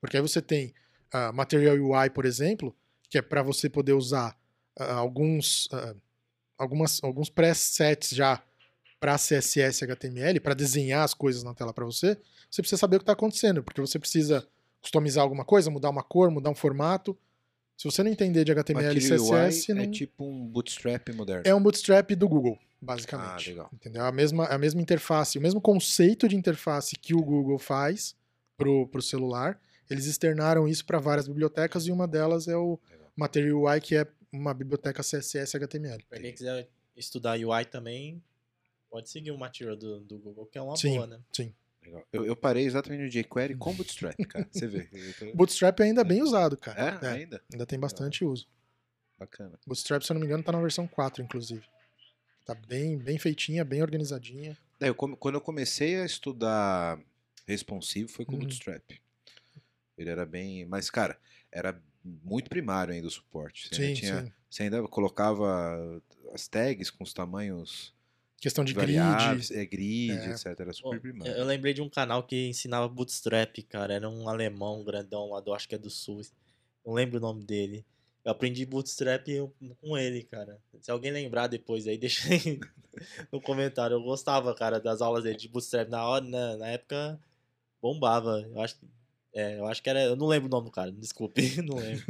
Porque aí você tem ah, Material UI, por exemplo, que é para você poder usar ah, alguns, ah, algumas, alguns presets já para CSS e HTML, para desenhar as coisas na tela para você, você precisa saber o que está acontecendo, porque você precisa customizar alguma coisa, mudar uma cor, mudar um formato. Se você não entender de HTML e CSS,
UI
não...
é tipo um bootstrap moderno.
é um bootstrap do Google,
Ah,
basicamente.
legal.
Entendeu? A mesma, a mesma interface, o mesmo conceito de interface que o Google faz pro, pro celular, eles externaram isso para várias bibliotecas e uma delas é o
Legal.
Material UI, que é uma biblioteca CSS HTML.
Pra quem quiser estudar UI também, pode seguir o material do, do Google, que é uma
Sim.
boa, né?
legal. Eu, eu parei exatamente no jQuery com bootstrap, cara. Você vê.
Bootstrap ainda é bem usado, cara.
É,
É,
ainda?
ainda tem bastante uso.
Bacana.
Bootstrap, se eu não me engano, tá na versão 4, inclusive. Tá bem, bem feitinha, bem organizadinha.
É, eu quando eu comecei a estudar responsivo foi com
Uhum.
Bootstrap. Ele era bem. Mas, cara, era muito primário ainda o suporte. Você, ainda,
Sim,
tinha-
sim.
você ainda colocava as tags com os tamanhos
Questão de
variáveis,
grid.
é, grid,
É.
etc. Era
Pô,
super
eu,
primário.
eu lembrei de um canal que ensinava Bootstrap, cara. Era um alemão grandão lá do, acho que é do sul. Não lembro o nome dele. Eu aprendi Bootstrap com ele, cara. Se alguém lembrar depois aí, deixa aí no comentário. Eu gostava, cara, das aulas dele de Bootstrap. Na, hora, na, na época, bombava. Eu acho, que- é, eu acho que era... Eu não lembro o nome do cara, desculpe. Não lembro.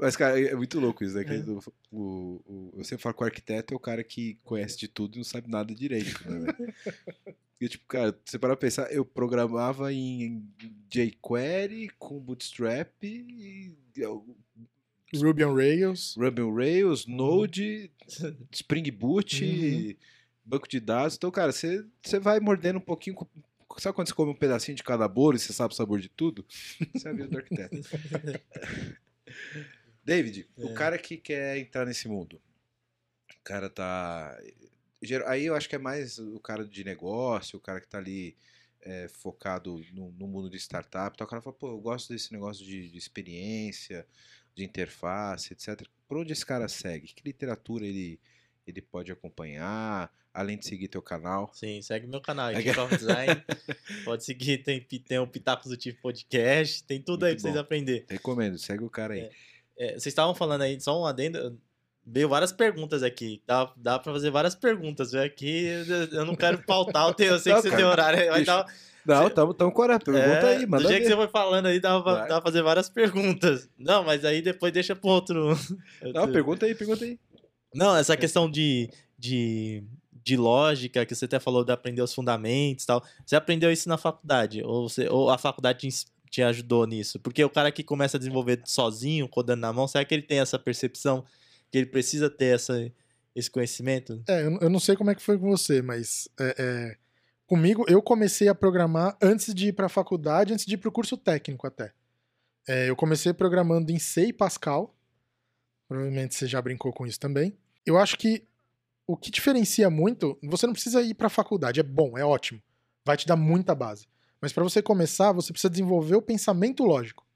Mas, cara, é muito louco isso, né? Que
É.
o, o- o- eu sempre falo que o arquiteto é o cara que conhece de tudo e não sabe nada direito, né? E, tipo, cara, você para pensar, eu programava em jQuery com Bootstrap e eu-
Ruby on Rails.
Ruby on Rails, Node, Spring Boot,
Uhum.
banco de dados. Então, cara, você, você vai mordendo um pouquinho. Sabe quando você come um pedacinho de cada bolo e você sabe o sabor de tudo? Você é a vida do arquiteto. David, o
É.
cara que quer entrar nesse mundo, o cara tá. Aí eu acho que é mais o cara de negócio, o cara que tá ali é, focado no, no mundo de startup. Então o cara fala, pô, eu gosto desse negócio de, de experiência, de interface, etc. Por onde esse cara segue? Que literatura ele, ele pode acompanhar, além de seguir teu canal?
Sim, segue meu canal aí, of Design. Pode seguir, tem, tem o Pitacos do Chief Podcast, tem tudo aí
Muito
pra vocês
bom.
aprenderem.
Recomendo, segue o cara aí.
É. É, vocês estavam falando aí, só um adendo. Veio várias perguntas aqui. Dá, dá pra fazer várias perguntas. Viu? Aqui eu- eu não quero pautar o teu. Eu sei
Não,
que você
cara,
tem horário. Mas
deixa-
dá,
Não, tamo, tamo com a pergunta
é,
aí, manda
Do jeito que você foi falando aí, pra- dá pra fazer várias perguntas. Não, mas aí depois deixa pro outro.
Não, pergunta aí, pergunta aí.
Não, essa questão de, de, de lógica, que você até falou de aprender os fundamentos tal. Você aprendeu isso na faculdade? Ou, você, ou a faculdade te, te ajudou nisso? Porque o cara que começa a desenvolver sozinho, codando na mão, será que ele tem essa percepção que ele precisa ter essa, esse conhecimento?
É, eu, eu não sei como é que foi com você, mas é, é, comigo eu comecei a programar antes de ir para a faculdade, antes de ir para o curso técnico até. É, eu comecei programando em C e Pascal. Provavelmente você já brincou com isso também. Eu acho que o que diferencia muito, você não precisa ir para a faculdade, é bom, é ótimo, vai te dar muita base. Mas para você começar, você precisa desenvolver o pensamento lógico.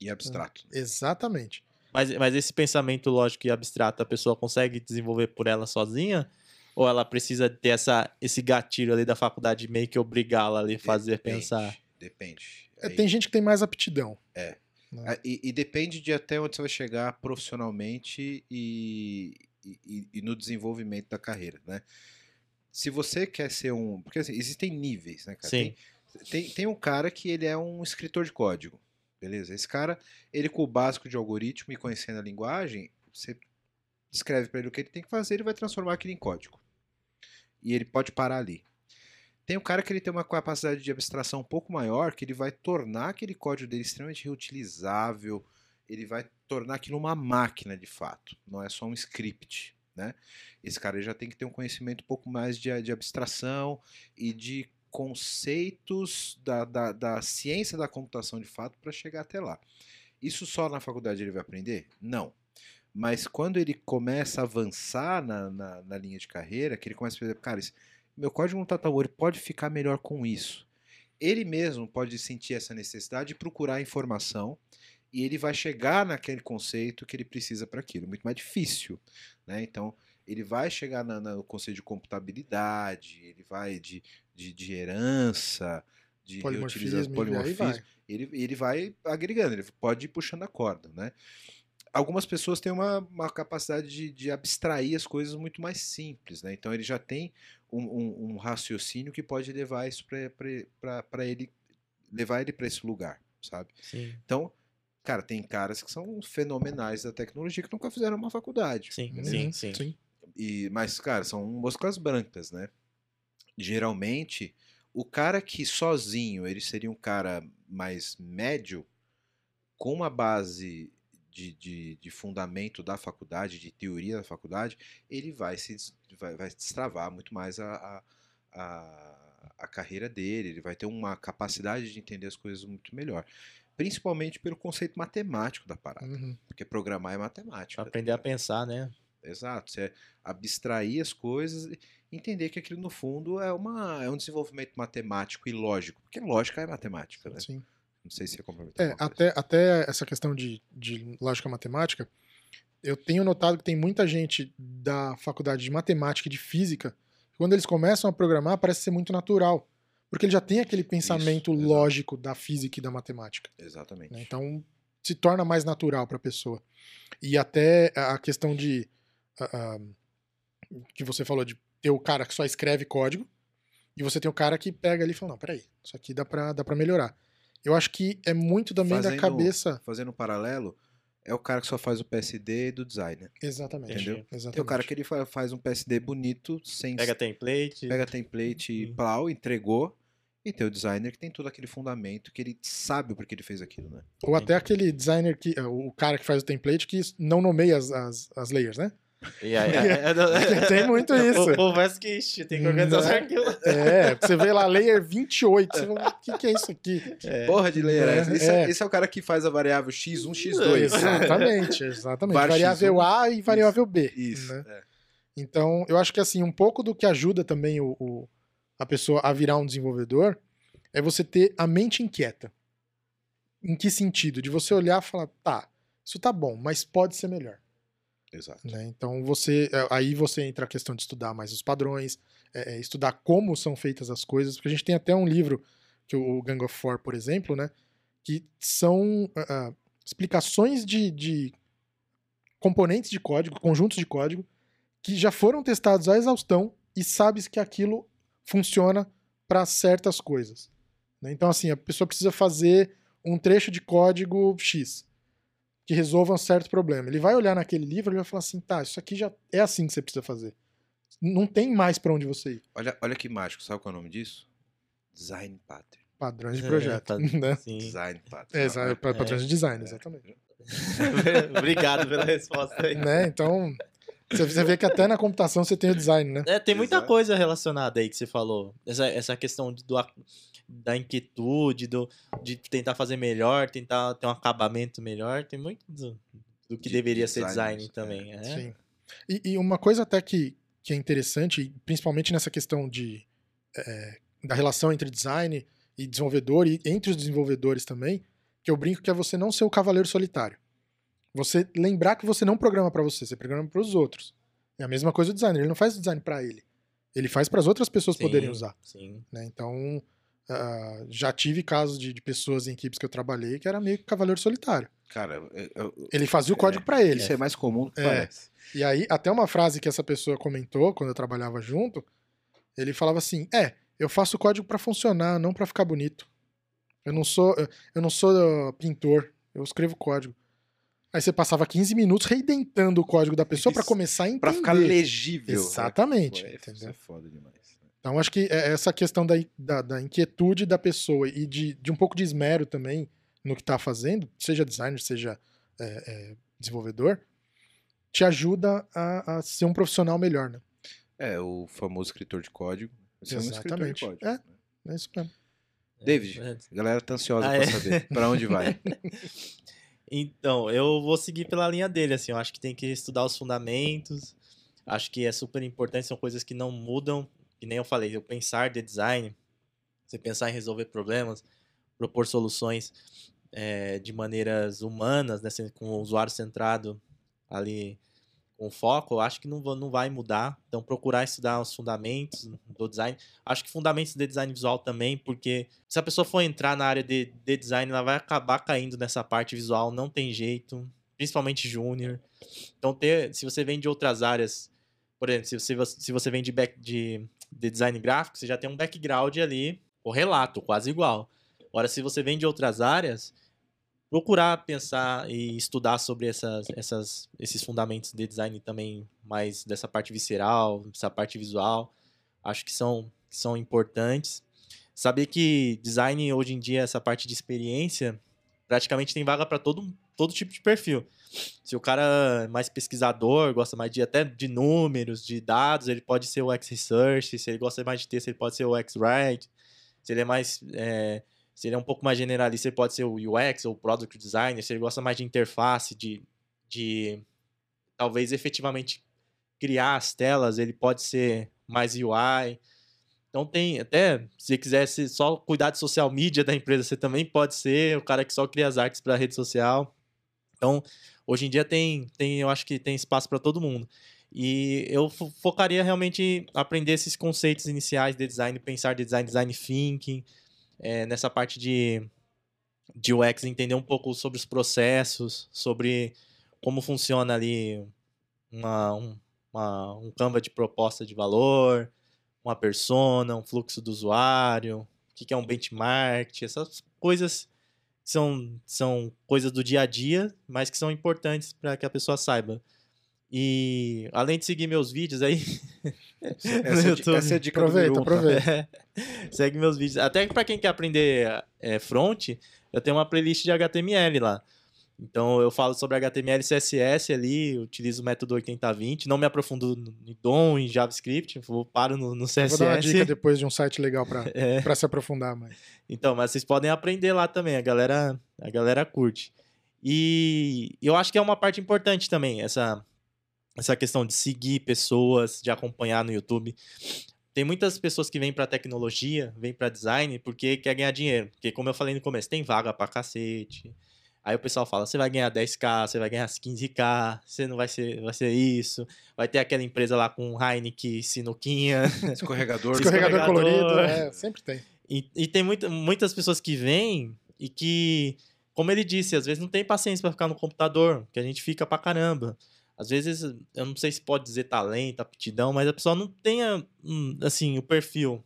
E abstrato.
Exatamente.
Mas, mas esse pensamento lógico e abstrato, a pessoa consegue desenvolver por ela sozinha? Ou ela precisa ter essa, esse gatilho ali da faculdade meio que obrigá-la ali a fazer
Depende,
pensar?
Depende.
É,
Aí-
tem gente que tem mais aptidão.
Ah, E, e depende de até onde você vai chegar profissionalmente e, e- e- no desenvolvimento da carreira, né? Se você quer ser um... Porque assim, existem níveis, né, cara?
Sim.
Tem, tem, tem um cara que ele é um escritor de código, beleza? Esse cara, ele com o básico de algoritmo e conhecendo a linguagem, você escreve para ele o que ele tem que fazer, ele vai transformar aquilo em código. E ele pode parar ali. Tem um cara que ele tem uma capacidade de abstração um pouco maior, que ele vai tornar aquele código dele extremamente reutilizável, ele vai tornar aquilo uma máquina de fato, não é só um script, né? Esse cara já tem que ter um conhecimento um pouco mais de, de abstração e de conceitos da, da, da ciência da computação de fato para chegar até lá. Isso só na faculdade ele vai aprender? Não. Mas quando ele começa a avançar na, na, na linha de carreira, que ele começa a perceber, cara, esse- meu código tá tão bom, ele pode ficar melhor com isso. Ele mesmo pode sentir essa necessidade de procurar informação e ele vai chegar naquele conceito que ele precisa para aquilo. Muito mais difícil, né? Então, ele vai chegar na- na- no conceito de computabilidade, ele vai de, de, de herança, de reutilização,
Polimorfismo,
ele, ele vai agregando, ele pode ir puxando a corda, né? Algumas pessoas têm uma, uma capacidade de, de abstrair as coisas muito mais simples, né? Então ele já tem um, um- um raciocínio que pode levar isso para ele levar ele para esse lugar, sabe?
Sim,
Então, cara, tem caras que são fenomenais da tecnologia que nunca fizeram uma faculdade.
sim,
Uhum,
sim, sim.
sim.
E, mas, cara, são moscas brancas, né? Geralmente, o cara que sozinho ele seria um cara mais médio, com uma base de, de, de fundamento da faculdade, de teoria da faculdade, ele vai se vai, vai destravar muito mais a, a, a, a carreira dele, ele vai ter uma capacidade de entender as coisas muito melhor. Principalmente pelo conceito matemático da parada.
Uhum.
Porque programar é matemática.
Pra aprender a pensar, né?
Exato, você abstrair as coisas e entender que aquilo no fundo é, uma, é um desenvolvimento matemático e lógico, porque lógica é matemática, né?
Sim.
Não sei se ia complementar.
É, até, até essa questão de, de lógica matemática, eu tenho notado que tem muita gente da faculdade de matemática e de física, que quando eles começam a programar, parece ser muito natural. Porque ele já tem aquele pensamento
exato.
lógico da física e da matemática.
Exatamente.
né? Então se torna mais natural para a pessoa. E até a questão de. ah, que você falou de ter o cara que só escreve código e você tem o cara que pega ali e fala: não, peraí, isso aqui dá pra, dá pra melhorar. Eu acho que é muito também da
Fazendo-
cabeça.
Fazendo um paralelo, é o cara que só faz o PSD do designer.
Exatamente.
Entendeu?
Exatamente.
Tem o cara que ele fa- faz um PSD bonito, sem
Pega template.
pega template e
Sim.
plau, entregou. E tem o designer que tem todo aquele fundamento, que ele sabe o porquê ele fez aquilo, né?
Ou até aquele designer que. ah, O cara que faz o template que não nomeia as, as, as layers, né?
E aí, é,
Tem muito isso.
O que ixi, tem que organizar os arquivos.
É, você vê lá layer 28. Você fala, o que, que é isso aqui?
É.
Porra de layer
É.
Esse é,
é.
esse é o cara que faz a variável x1, x2.
Exatamente, exatamente.
Var
variável
X1.
A e variável B.
Isso.
né?
é.
Então, eu acho que assim, um pouco do que ajuda também o, o- a pessoa a virar um desenvolvedor é você ter a mente inquieta. Em que sentido? De você olhar e falar, tá, isso tá bom, mas pode ser melhor.
Exato.
né? Então você. é, Aí você entra a questão de estudar mais os padrões, é, é, estudar como são feitas as coisas, porque a gente tem até um livro, que o Gang of Four, por exemplo, né? Que são ah, explicações de, de componentes de código, conjuntos de código, que já foram testados à exaustão e sabes que aquilo funciona para certas coisas. né? Então, assim, a pessoa precisa fazer um trecho de código X que resolva um certo problema. Ele vai olhar naquele livro e vai falar assim, tá, isso aqui já é assim que você precisa fazer. Não tem mais para onde você ir.
Olha, olha que mágico, sabe qual é o nome disso? Design pattern.
Padrões de
É,
projeto,
tá-
né?
Design pattern.
É, pa- padrões de design, exatamente.
Obrigado pela resposta aí.
né? Então, você- vê que até na computação você tem o design, né?
É, tem muita
Exato.
coisa relacionada aí que você falou. Essa, essa questão do, da inquietude, do, de tentar fazer melhor, tentar ter um acabamento melhor. Tem muito do, do que
De
deveria ser design também. É.
Sim. E, e uma coisa até que, que é interessante, principalmente nessa questão de, é, da relação entre design e desenvolvedor, e entre os desenvolvedores também, que eu brinco que é você não ser o cavaleiro solitário. Você lembrar que você não programa para você, você programa para os outros. É a mesma coisa o designer, ele não faz o design para ele. Ele faz para as outras pessoas
Sim,
poderem usar.
Sim.
né? Então, ah, já tive casos de, de pessoas em equipes que eu trabalhei que era meio que cavaleiro solitário.
Cara, eu- eu-
Ele fazia o código pra ele.
isso é mais comum do que
É.
parece.
E aí, até uma frase que essa pessoa comentou quando eu trabalhava junto, ele falava assim: "É, eu faço o código pra funcionar, não pra ficar bonito. Eu não sou, eu não sou uh, pintor, eu escrevo código." Aí você passava 15 minutos reidentando o código da pessoa pra
Isso.
começar a entender.
Pra ficar legível.
Exatamente,
Pô, Isso é foda demais.
Então, acho que é essa questão da, da, da inquietude da pessoa e de, de um pouco de esmero também no que está fazendo, seja designer, seja é, é, desenvolvedor, te ajuda a, a ser um profissional melhor, né?
É, o famoso escritor de código. Você é um escritor de
Exatamente.
código.
É.
né?
É isso mesmo.
David.
É.
A galera tá ansiosa
Ah,
pra
é.
saber pra onde vai.
Então, eu vou seguir pela linha dele, assim, eu acho que tem que estudar os fundamentos, acho que é super importante, são coisas que não mudam, que nem eu falei, eu pensar de design, você pensar em resolver problemas, propor soluções eh, de maneiras humanas, né, com o usuário centrado ali com foco, eu acho que não, não vai mudar, então procurar estudar os fundamentos do design, acho que fundamentos de design visual também, porque se a pessoa for entrar na área de, de design, ela vai acabar caindo nessa parte visual, não tem jeito, principalmente júnior. Então, ter, se você vem de outras áreas, por exemplo, se você, se você vem de, back, de, de design gráfico, você já tem um background ali, correlato, quase igual. Agora, se você vem de outras áreas, procurar pensar e estudar sobre essas, essas, esses fundamentos de design também, mais dessa parte visceral, essa parte visual, acho que são, são importantes. Saber que design hoje em dia, essa parte de experiência, praticamente tem vaga para todo, todo tipo de perfil. Se o cara é mais pesquisador, gosta mais de até de números, de dados, ele pode ser o X-Research. Se ele gosta mais de texto, ele pode ser o X-Write. Se ele é mais. é, se ele é um pouco mais generalista, ele pode ser o UX ou Product Designer. Se ele gosta mais de interface, de, de talvez efetivamente criar as telas, ele pode ser mais UI. Então tem, até, se ser só cuidar de social media da empresa, você também pode ser o cara que só cria as artes para rede social. Então, hoje em dia tem, tem eu acho que tem espaço para todo mundo. E eu fo- focaria realmente em aprender esses conceitos iniciais de design, pensar de design, design thinking, eh, nessa parte de, de UX, entender um pouco sobre os processos, sobre como funciona ali uma, um, uma, um Canva de proposta de valor, uma persona, um fluxo do usuário, o que que é um benchmark, essas coisas são, são coisas do dia a dia, mas que são importantes para que a pessoa saiba. E além de seguir meus vídeos aí
Essa, é
YouTube,
essa é a dica
Aproveita,
um, tá?
aproveita.
segue meus vídeos. Até para quem quer aprender é, front, eu tenho uma playlist de HTML lá. Então eu falo sobre HTML e CSS ali, utilizo o método 8020, não me aprofundo em DOM, em JavaScript, vou paro no, no CSS.
Vou dar uma dica depois de um site legal pra,
É.
pra se aprofundar mais.
Então, mas vocês podem aprender lá também, a galera, a galera curte. E eu acho que é uma parte importante também, essa, essa questão de seguir pessoas, de acompanhar no YouTube. Tem muitas pessoas que vêm pra tecnologia, vêm pra design, porque quer ganhar dinheiro. Porque, como eu falei no começo, tem vaga pra cacete. Aí o pessoal fala, você vai ganhar 10k, você vai ganhar 15k, você não vai ser, vai ser isso. Vai ter aquela empresa lá com Heineken, Sinuquinha.
Escorregador.
Escorregador,
Escorregador.
colorido, é, sempre tem.
E, e tem muita, muitas pessoas que vêm e que, como ele disse, às vezes não tem paciência pra ficar no computador, que a gente fica pra caramba. Às vezes, eu não sei se pode dizer talento, aptidão, mas a pessoa não tenha, hum, assim, o perfil.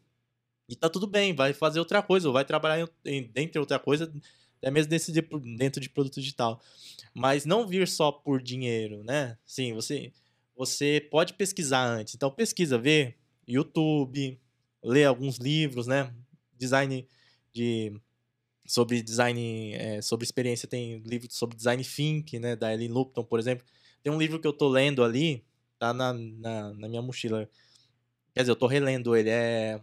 E tá tudo bem, vai fazer outra coisa, ou vai trabalhar em, em, dentre outra coisa, até mesmo desse, de- dentro de produto digital. Mas não vir só por dinheiro, né? Sim, você, você pode pesquisar antes. Então, pesquisa, vê YouTube, lê alguns livros, né? Design de sobre design, é, sobre experiência, tem livro sobre design thinking, né, da Ellen Lupton, por exemplo. Tem um livro que eu tô lendo ali, tá na, na, na minha mochila. Quer dizer, eu tô relendo ele, é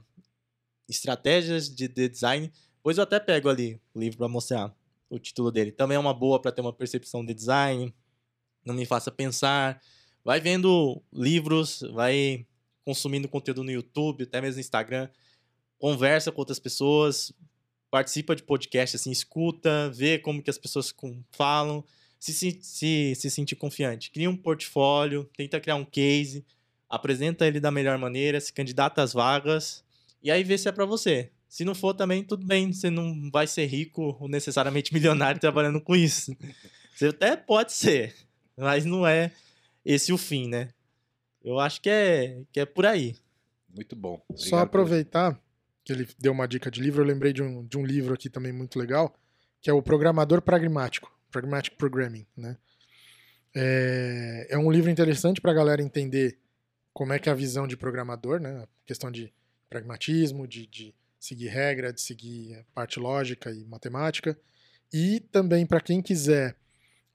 Estratégias de, de Design. Depois eu até pego ali o livro para mostrar o título dele. Também é uma boa para ter uma percepção de design, não me faça pensar. Vai vendo livros, vai consumindo conteúdo no YouTube, até mesmo no Instagram. Conversa com outras pessoas, participa de podcast, assim, escuta, vê como que as pessoas falam, se, se, se, se sentir confiante. Cria um portfólio, tenta criar um case, apresenta ele da melhor maneira, se candidata às vagas, e aí vê se é pra você. Se não for também, tudo bem, você não vai ser rico ou necessariamente milionário trabalhando com isso. Você até pode ser, mas não é esse o fim, né? Eu acho que é, que é por aí.
Muito bom.
Só
Obrigado por-
aproveitar que ele deu uma dica de livro, eu lembrei de um, de um livro aqui também muito legal, que é o Programador Pragmático, Pragmatic Programming, né? É, é um livro interessante para a galera entender como é que é a visão de programador, né? A questão de pragmatismo, de, de seguir regra, de seguir parte lógica e matemática. E também para quem quiser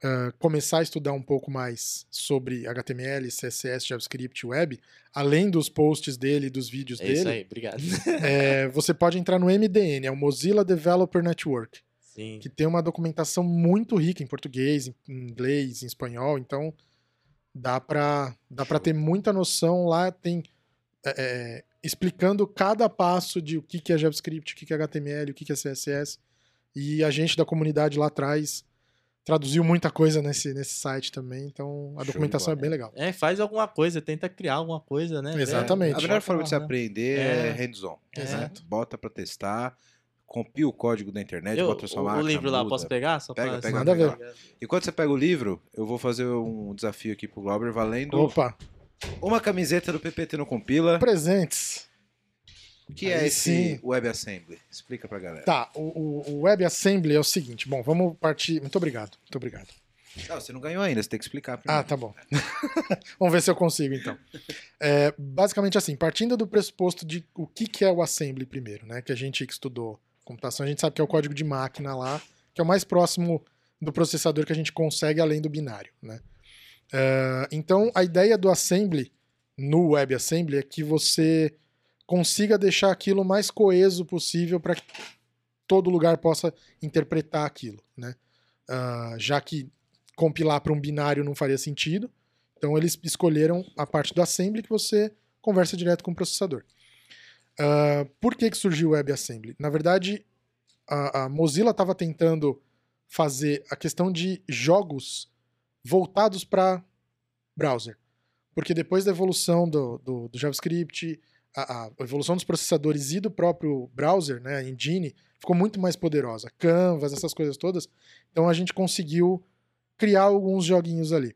ah, começar a estudar um pouco mais sobre HTML, CSS, JavaScript, web, além dos posts dele e dos vídeos
É
dele,
isso aí, obrigado.
é, você pode entrar no MDN, é o Mozilla Developer Network,
Sim.
que tem uma documentação muito rica em português, em inglês, em espanhol, então dá pra, dá
Show.
ter muita noção lá, tem é, é, explicando cada passo de o que, que é JavaScript, o que, que é HTML, o que, que é CSS, e a gente da comunidade lá atrás traduziu muita coisa nesse, nesse site também, então a
Show
documentação é bem legal.
É, faz alguma coisa, tenta criar alguma coisa, né?
Exatamente.
A melhor forma de se aprender é,
É.
hands-on.
Exato.
Bota pra testar, compila o código da internet,
Eu,
bota a sua
o,
máquina,
o livro lá,
muda.
posso pegar? Só
Pega,
pra-
pega,
Manda ver.
E quando você pega o livro, eu vou fazer um desafio aqui pro Glauber valendo
Opa,
uma camiseta do PPT no Compila.
presentes.
O que é
Aí
esse
sim.
WebAssembly? Explica pra galera.
Tá, o, o- o WebAssembly é o seguinte. Bom, vamos partir. Muito obrigado, muito obrigado.
Não, você não ganhou ainda, você tem que explicar primeiro.
Ah, tá bom. vamos ver se eu consigo, então. É, basicamente assim, partindo do pressuposto de o que, que é o assembly primeiro, né? Que a gente que estudou computação, a gente sabe que é o código de máquina lá, que é o mais próximo do processador que a gente consegue além do binário, né? É, então, a ideia do assembly no WebAssembly é que você consiga deixar aquilo mais coeso possível para que todo lugar possa interpretar aquilo, né? Ah, já que compilar para um binário não faria sentido, então eles escolheram a parte do assembly que você conversa direto com o processador. Ah, por que, que surgiu o WebAssembly? Na verdade, a, a Mozilla estava tentando fazer a questão de jogos voltados para browser. Porque depois da evolução do, do, do JavaScript, a, a evolução dos processadores e do próprio browser, né, a engine, ficou muito mais poderosa. Canvas, essas coisas todas. Então a gente conseguiu criar alguns joguinhos ali.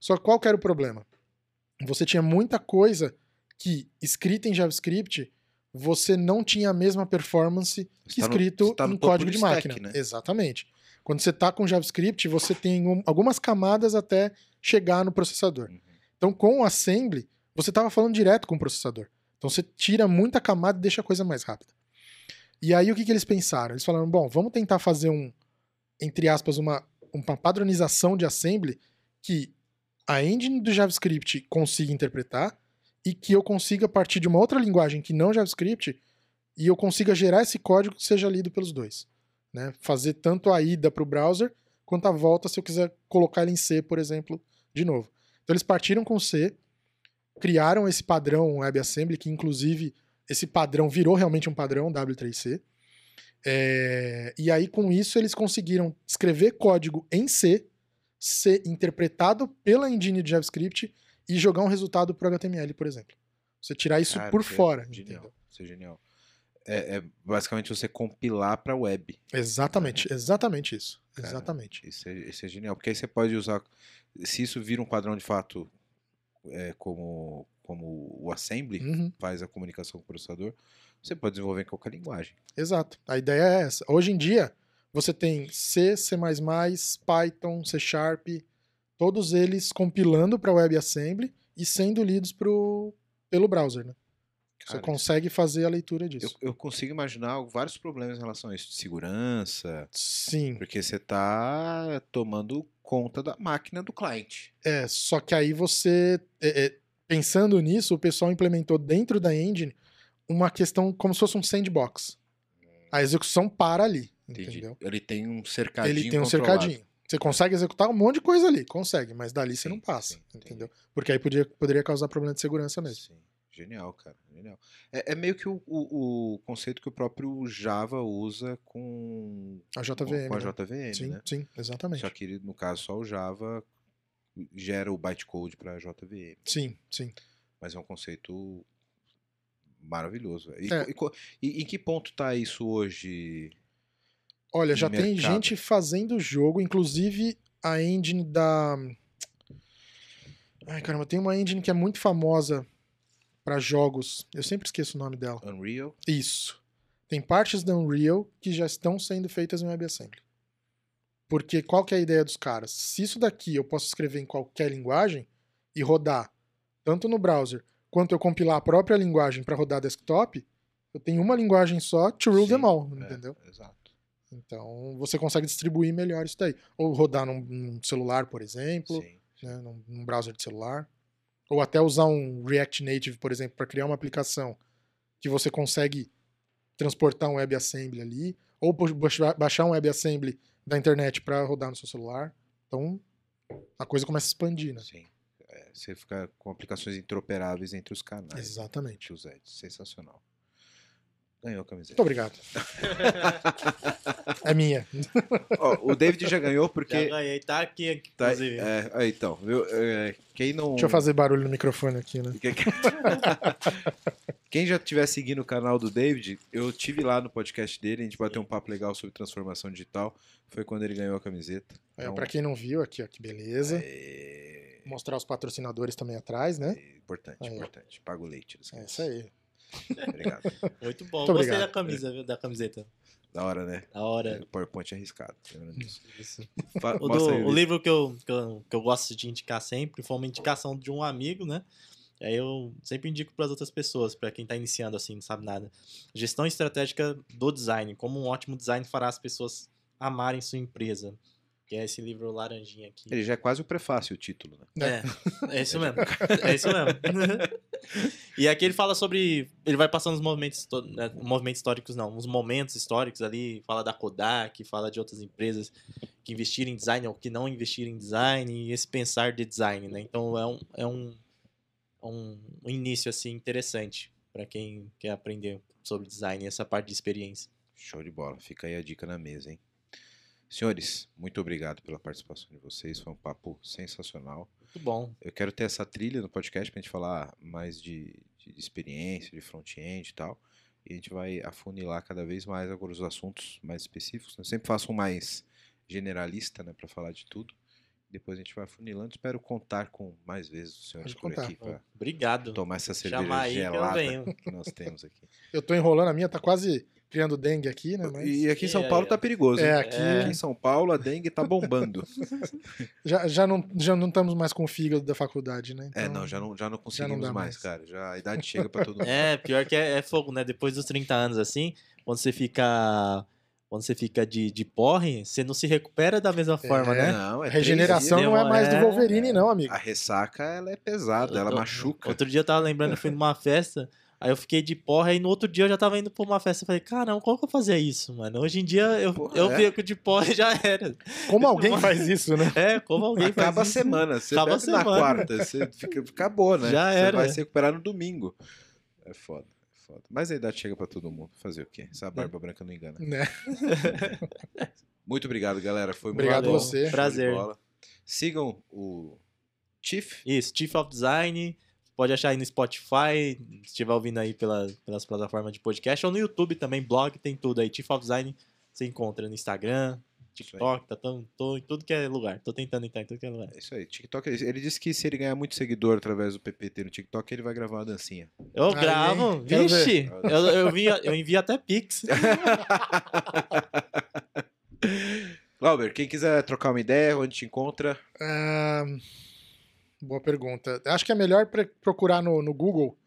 Só que qual que era o problema? Você tinha muita coisa que, escrita em JavaScript, você não tinha a mesma performance que
tá no-
escrito
você tá no
em código de
stack,
máquina.
né?
Exatamente. Quando você está com JavaScript, você tem um- algumas camadas até chegar no processador.
Uhum.
Então, com o assembly, você estava falando direto com o processador. Então, você tira muita camada e deixa a coisa mais rápida. E aí, o que, que eles pensaram? Eles falaram: bom, vamos tentar fazer um, entre aspas, uma, uma padronização de assembly que a engine do JavaScript consiga interpretar e que eu consiga partir de uma outra linguagem que não JavaScript e eu consiga gerar esse código que seja lido pelos dois. Né? Fazer tanto a ida para o browser quanto a volta se eu quiser colocar ele em C, por exemplo, de novo. Então eles partiram com C, criaram esse padrão WebAssembly, que inclusive esse padrão virou realmente um padrão W3C. É, e aí, com isso, eles conseguiram escrever código em C, ser interpretado pela engine de JavaScript e jogar um resultado para HTML, por exemplo. Você tirar isso
Cara,
por
isso é
fora.
Genial.
entendeu?
Isso é genial. É, é basicamente você compilar pra web.
Exatamente, exatamente isso.
Cara,
Exatamente.
Isso é, isso é genial. Porque aí você pode usar. Se isso vira um padrão de fato, é, como, como o assembly
Uhum.
faz a comunicação com o processador, você pode desenvolver em qualquer linguagem.
Exato. A ideia é essa. Hoje em dia, você tem C, C++, Python, C Sharp, todos eles compilando para WebAssembly e sendo lidos pro, pelo browser. Né? Você
Cara,
consegue fazer a leitura
Eu,
disso.
eu consigo imaginar vários problemas em relação a isso, de segurança,
Sim.
porque você está tomando conta da máquina do cliente.
É, só que aí você. é, é, pensando nisso, o pessoal implementou dentro da engine uma questão como se fosse um sandbox. A execução para ali.
Entendi.
Entendeu?
Ele tem um cercadinho
Ele tem um
controlado.
cercadinho. Você consegue executar um monte de coisa ali, consegue, mas dali você
Sim,
não passa,
sim,
entendeu? Porque aí podia, poderia causar problema de segurança mesmo.
Sim. Genial, cara. Genial. É, é meio que o, o, o conceito que o próprio Java usa com,
A JVM.
com a
né?
JVM,
Sim,
né?
sim, exatamente.
Só que, no caso, só o Java gera o bytecode para JVM.
Sim, sim.
Mas é um conceito Maravilhoso. E,
É.
e e em que ponto tá isso hoje?
Olha, já tem
mercado.
gente fazendo jogo, inclusive a engine da. Ai, caramba, tem uma engine que é muito famosa para jogos. Eu sempre esqueço o nome dela.
Unreal?
Isso. Tem partes da Unreal que já estão sendo feitas em WebAssembly. Porque qual que é a ideia dos caras? Se isso daqui eu posso escrever em qualquer linguagem e rodar tanto no browser quanto eu compilar a própria linguagem para rodar desktop, eu tenho uma linguagem só to rule
Sim,
them all,
É,
entendeu?
exato.
Então você consegue distribuir melhor isso daí. Ou rodar num, num celular, por exemplo,
Sim.
né, num, num browser de celular. Ou até usar um React Native, por exemplo, para criar uma aplicação que você consegue transportar um WebAssembly ali. Ou baixar um WebAssembly da internet para rodar no seu celular. Então a coisa começa a expandir, né?
Sim. É, você fica com aplicações interoperáveis entre os canais.
Exatamente.
Tio Zé, sensacional. Ganhou a camiseta.
Muito obrigado. É minha.
Ó, o David já ganhou
Já
porque.
ganhei, tá aqui,
Tá,
inclusive.
é, aí, então, viu? É, quem não.
Deixa eu fazer barulho no microfone aqui, né?
Quem- já estiver seguindo o canal do David, eu tive lá no podcast dele, a gente bateu um papo legal sobre transformação digital. Foi quando ele ganhou a camiseta.
É,
Então,
para quem não viu, aqui, ó, que beleza.
É,
Mostrar os patrocinadores também atrás, né?
é importante, importante. Paga o leite.
É isso aí.
Obrigado.
Muito bom.
Muito
Gostei da camisa, viu? Da camiseta.
Da hora, né?
Da hora.
O PowerPoint é arriscado. lembrando disso.
Isso. O, do-
aí,
o livro que eu, que, eu, que eu gosto de indicar sempre foi uma indicação de um amigo, né? E aí eu sempre indico para as outras pessoas, para quem está iniciando assim, não sabe nada. Gestão estratégica do design. Como um ótimo design fará as pessoas amarem sua empresa. Que é esse livro laranjinha aqui.
Ele já é quase o prefácio, o título, né?
É, é isso mesmo. É isso mesmo. e aqui ele fala sobre. Ele vai passando os movimentos, né, movimentos históricos, não, uns momentos históricos ali. Fala da Kodak, fala de outras empresas que investiram em design ou que não investiram em design, e esse pensar de design, né? Então é um, é um, um, um início assim interessante para quem quer aprender sobre design e essa parte de experiência.
Show de bola. Fica aí a dica na mesa, hein? Senhores, muito obrigado pela participação de vocês. Foi um papo sensacional.
Muito bom.
Eu quero ter essa trilha no podcast pra gente falar mais de, de experiência, de front-end e tal. E a gente vai afunilar cada vez mais agora os assuntos mais específicos. Eu sempre faço um mais generalista, né, para falar de tudo. Depois a gente vai afunilando. Espero contar com mais vezes os senhores
Pode
por
contar.
aqui para
Obrigado.
tomar essa cerveja
que
gelada
venho.
que nós temos aqui.
Eu tô enrolando a minha, tá quase criando dengue aqui, né? Mas
E aqui em São
É,
Paulo
é.
tá perigoso. hein?
É, aqui-
Aqui em São Paulo a dengue tá bombando.
já, já, não, já não estamos mais com o fígado da faculdade, né?
É,
Então,
não, já não, já não conseguimos
dá
mais,
mais.
cara. Já a idade chega pra todo mundo.
É, pior que é, é fogo, né? Depois dos 30 anos, assim, quando você fica. Quando você fica de, de porre, você não se recupera da mesma forma, né?
Não, é
regeneração não é mais do
É,
Wolverine, não, amigo.
A ressaca, ela é pesada, ela
Eu-
machuca.
Outro dia eu tava lembrando, eu fui numa festa, aí eu fiquei de porra, e no outro dia eu já tava indo pra uma festa. Eu falei, caramba, como que eu fazia isso, mano? Hoje em dia eu,
Porra,
eu
é?
fico de porra e já era.
Como alguém faz isso, né?
É, como alguém
Acaba a
faz isso?
semana, você
Acaba a
bebe na
semana.
quarta, você fica, acabou, né?
Já
você
era.
vai se recuperar no domingo. É foda, é foda. Mas a idade chega pra todo mundo. Fazer o quê? Essa barba branca não engana.
Né?
Muito obrigado, galera. Foi
Obrigado
muito bom.
você.
Show de
Prazer.
Sigam o Chief.
Isso, Chief of Design. Pode achar aí no Spotify, se estiver ouvindo aí pela, pelas plataformas de podcast, ou no YouTube também, blog, tem tudo aí. Chief of Design você encontra no Instagram, TikTok, tá tão, tô em tudo que é lugar. Tô tentando entrar em tudo que é lugar.
É isso aí, TikTok. Ele disse que se ele ganhar muito seguidor através do PPT no TikTok, ele vai gravar uma dancinha.
Eu
Aí,
gravo,
hein?
Vixe, eu, eu, envio, eu envio até Pix.
Glauber, quem quiser trocar uma ideia, onde te encontra?
Ah, boa pergunta. Acho que é melhor procurar no, no Google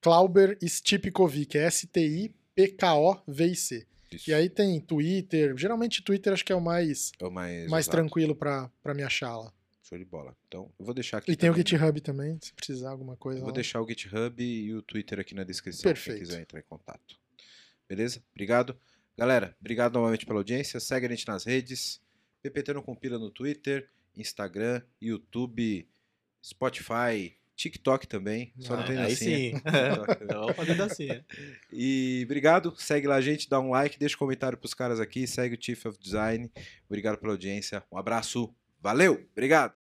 Klauber Stipkovic, é S-T-I-P-K-O-V-I-C. E aí tem Twitter, geralmente Twitter acho que é o mais,
é o mais,
mais tranquilo pra, pra me achar lá.
Show de bola. Então, eu vou deixar aqui.
E tem o
também.
GitHub também, se precisar alguma coisa.
Eu vou deixar o GitHub e o Twitter aqui na descrição,
Perfeito.
quem quiser entrar em contato. Beleza? Obrigado. Galera, obrigado novamente pela audiência. Segue a gente nas redes. PPT não compila no Twitter, Instagram, YouTube, Spotify, TikTok também. Só não
Ah,
tem
aí
dancinha.
sim. Vamos fazer dancinha.
E obrigado. Segue lá a gente, dá um like, deixa um comentário pros caras aqui. Segue o Chief of Design. Obrigado pela audiência. Um abraço. Valeu. Obrigado.